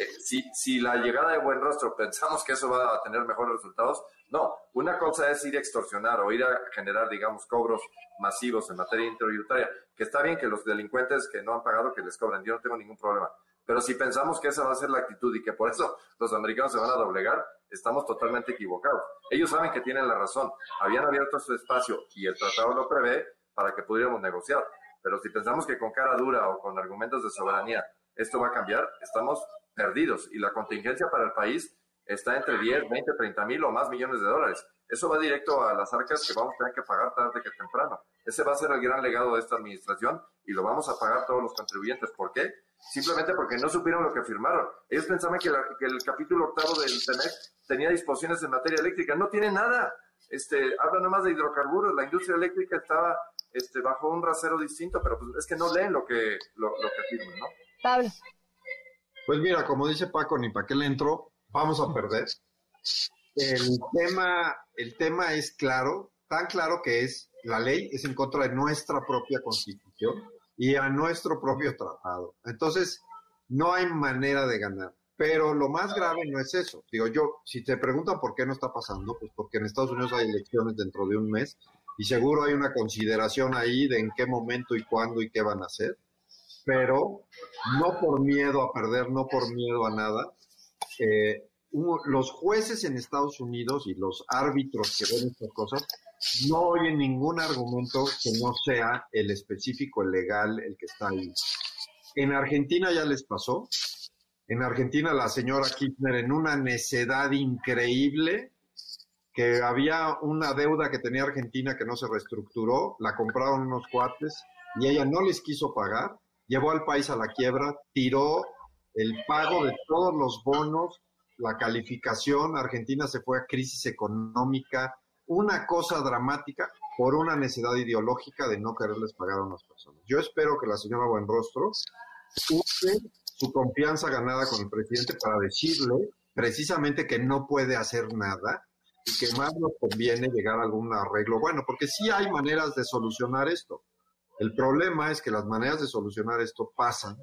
eh, si, si la llegada de Buen Rostro pensamos que eso va a tener mejores resultados, no. Una cosa es ir a extorsionar o ir a generar, digamos, cobros masivos en materia intributaria, que está bien que los delincuentes que no han pagado que les cobren, yo no tengo ningún problema. Pero si pensamos que esa va a ser la actitud y que por eso los americanos se van a doblegar, estamos totalmente equivocados. Ellos saben que tienen la razón. Habían abierto su espacio y el tratado lo prevé para que pudiéramos negociar. Pero si pensamos que con cara dura o con argumentos de soberanía esto va a cambiar, estamos perdidos. Y la contingencia para el país está entre 10, 20, 30 mil o más millones de dólares. Eso va directo a las arcas que vamos a tener que pagar tarde que temprano. Ese va a ser el gran legado de esta administración y lo vamos a pagar todos los contribuyentes. ¿Por qué? Simplemente porque no supieron lo que firmaron. Ellos pensaban que, el capítulo octavo del TEMEC tenía disposiciones en materia eléctrica. No tiene nada. Este, habla nomás de hidrocarburos. La industria eléctrica estaba este, bajo un rasero distinto, pero pues es que no leen lo que, lo, que firman, ¿no? Pablo. Pues mira, como dice Paco, ni para qué le entro, vamos a perder. El tema, el tema es claro, tan claro que es, la ley es en contra de nuestra propia constitución y a nuestro propio tratado. Entonces, no hay manera de ganar. Pero lo más grave no es eso. Digo yo, si te preguntan por qué no está pasando, pues porque en Estados Unidos hay elecciones dentro de un mes y seguro hay una consideración ahí de en qué momento y cuándo y qué van a hacer, pero no por miedo a perder, no por miedo a nada. Eh, los jueces en Estados Unidos y los árbitros que ven estas cosas no oyen ningún argumento que no sea el específico, legal, el que está ahí. En Argentina ya les pasó. En Argentina la señora Kirchner en una necedad increíble que había una deuda que tenía Argentina que no se reestructuró, la compraron unos cuates y ella no les quiso pagar, llevó al país a la quiebra, tiró el pago de todos los bonos, la calificación, Argentina se fue a crisis económica, una cosa dramática por una necesidad ideológica de no quererles pagar a unas personas. Yo espero que la señora Buenrostro use su confianza ganada con el presidente para decirle precisamente que no puede hacer nada y que más nos conviene llegar a algún arreglo bueno, porque sí hay maneras de solucionar esto. El problema es que las maneras de solucionar esto pasan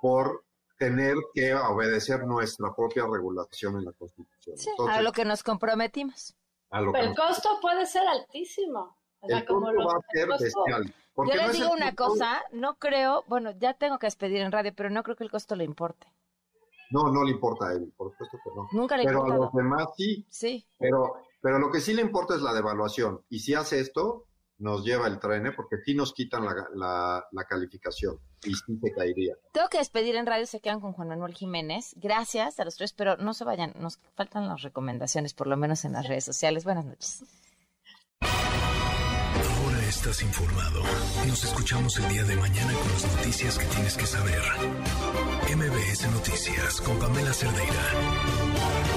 por tener que obedecer nuestra propia regulación en la Constitución. a lo que nos comprometimos. Pero el costo puede ser altísimo. el costo va a ser bestial. Yo les digo una cosa, no creo, bueno, ya tengo que despedir en radio, pero no creo que el costo le importe. No, no le importa a él, por supuesto que no. Nunca le importa. Pero a los demás sí. Sí. Pero, pero lo que sí le importa es la devaluación. Y si hace esto, nos lleva el tren, ¿eh? porque sí nos quitan la, la, calificación y sí se caería. Tengo que despedir en radio, se quedan con Juan Manuel Jiménez. Gracias a los tres, pero no se vayan, nos faltan las recomendaciones, por lo menos en las redes sociales. Buenas noches. Ahora estás informado. Nos escuchamos el día de mañana con las noticias que tienes que saber. MBS Noticias con Pamela Cerdeira.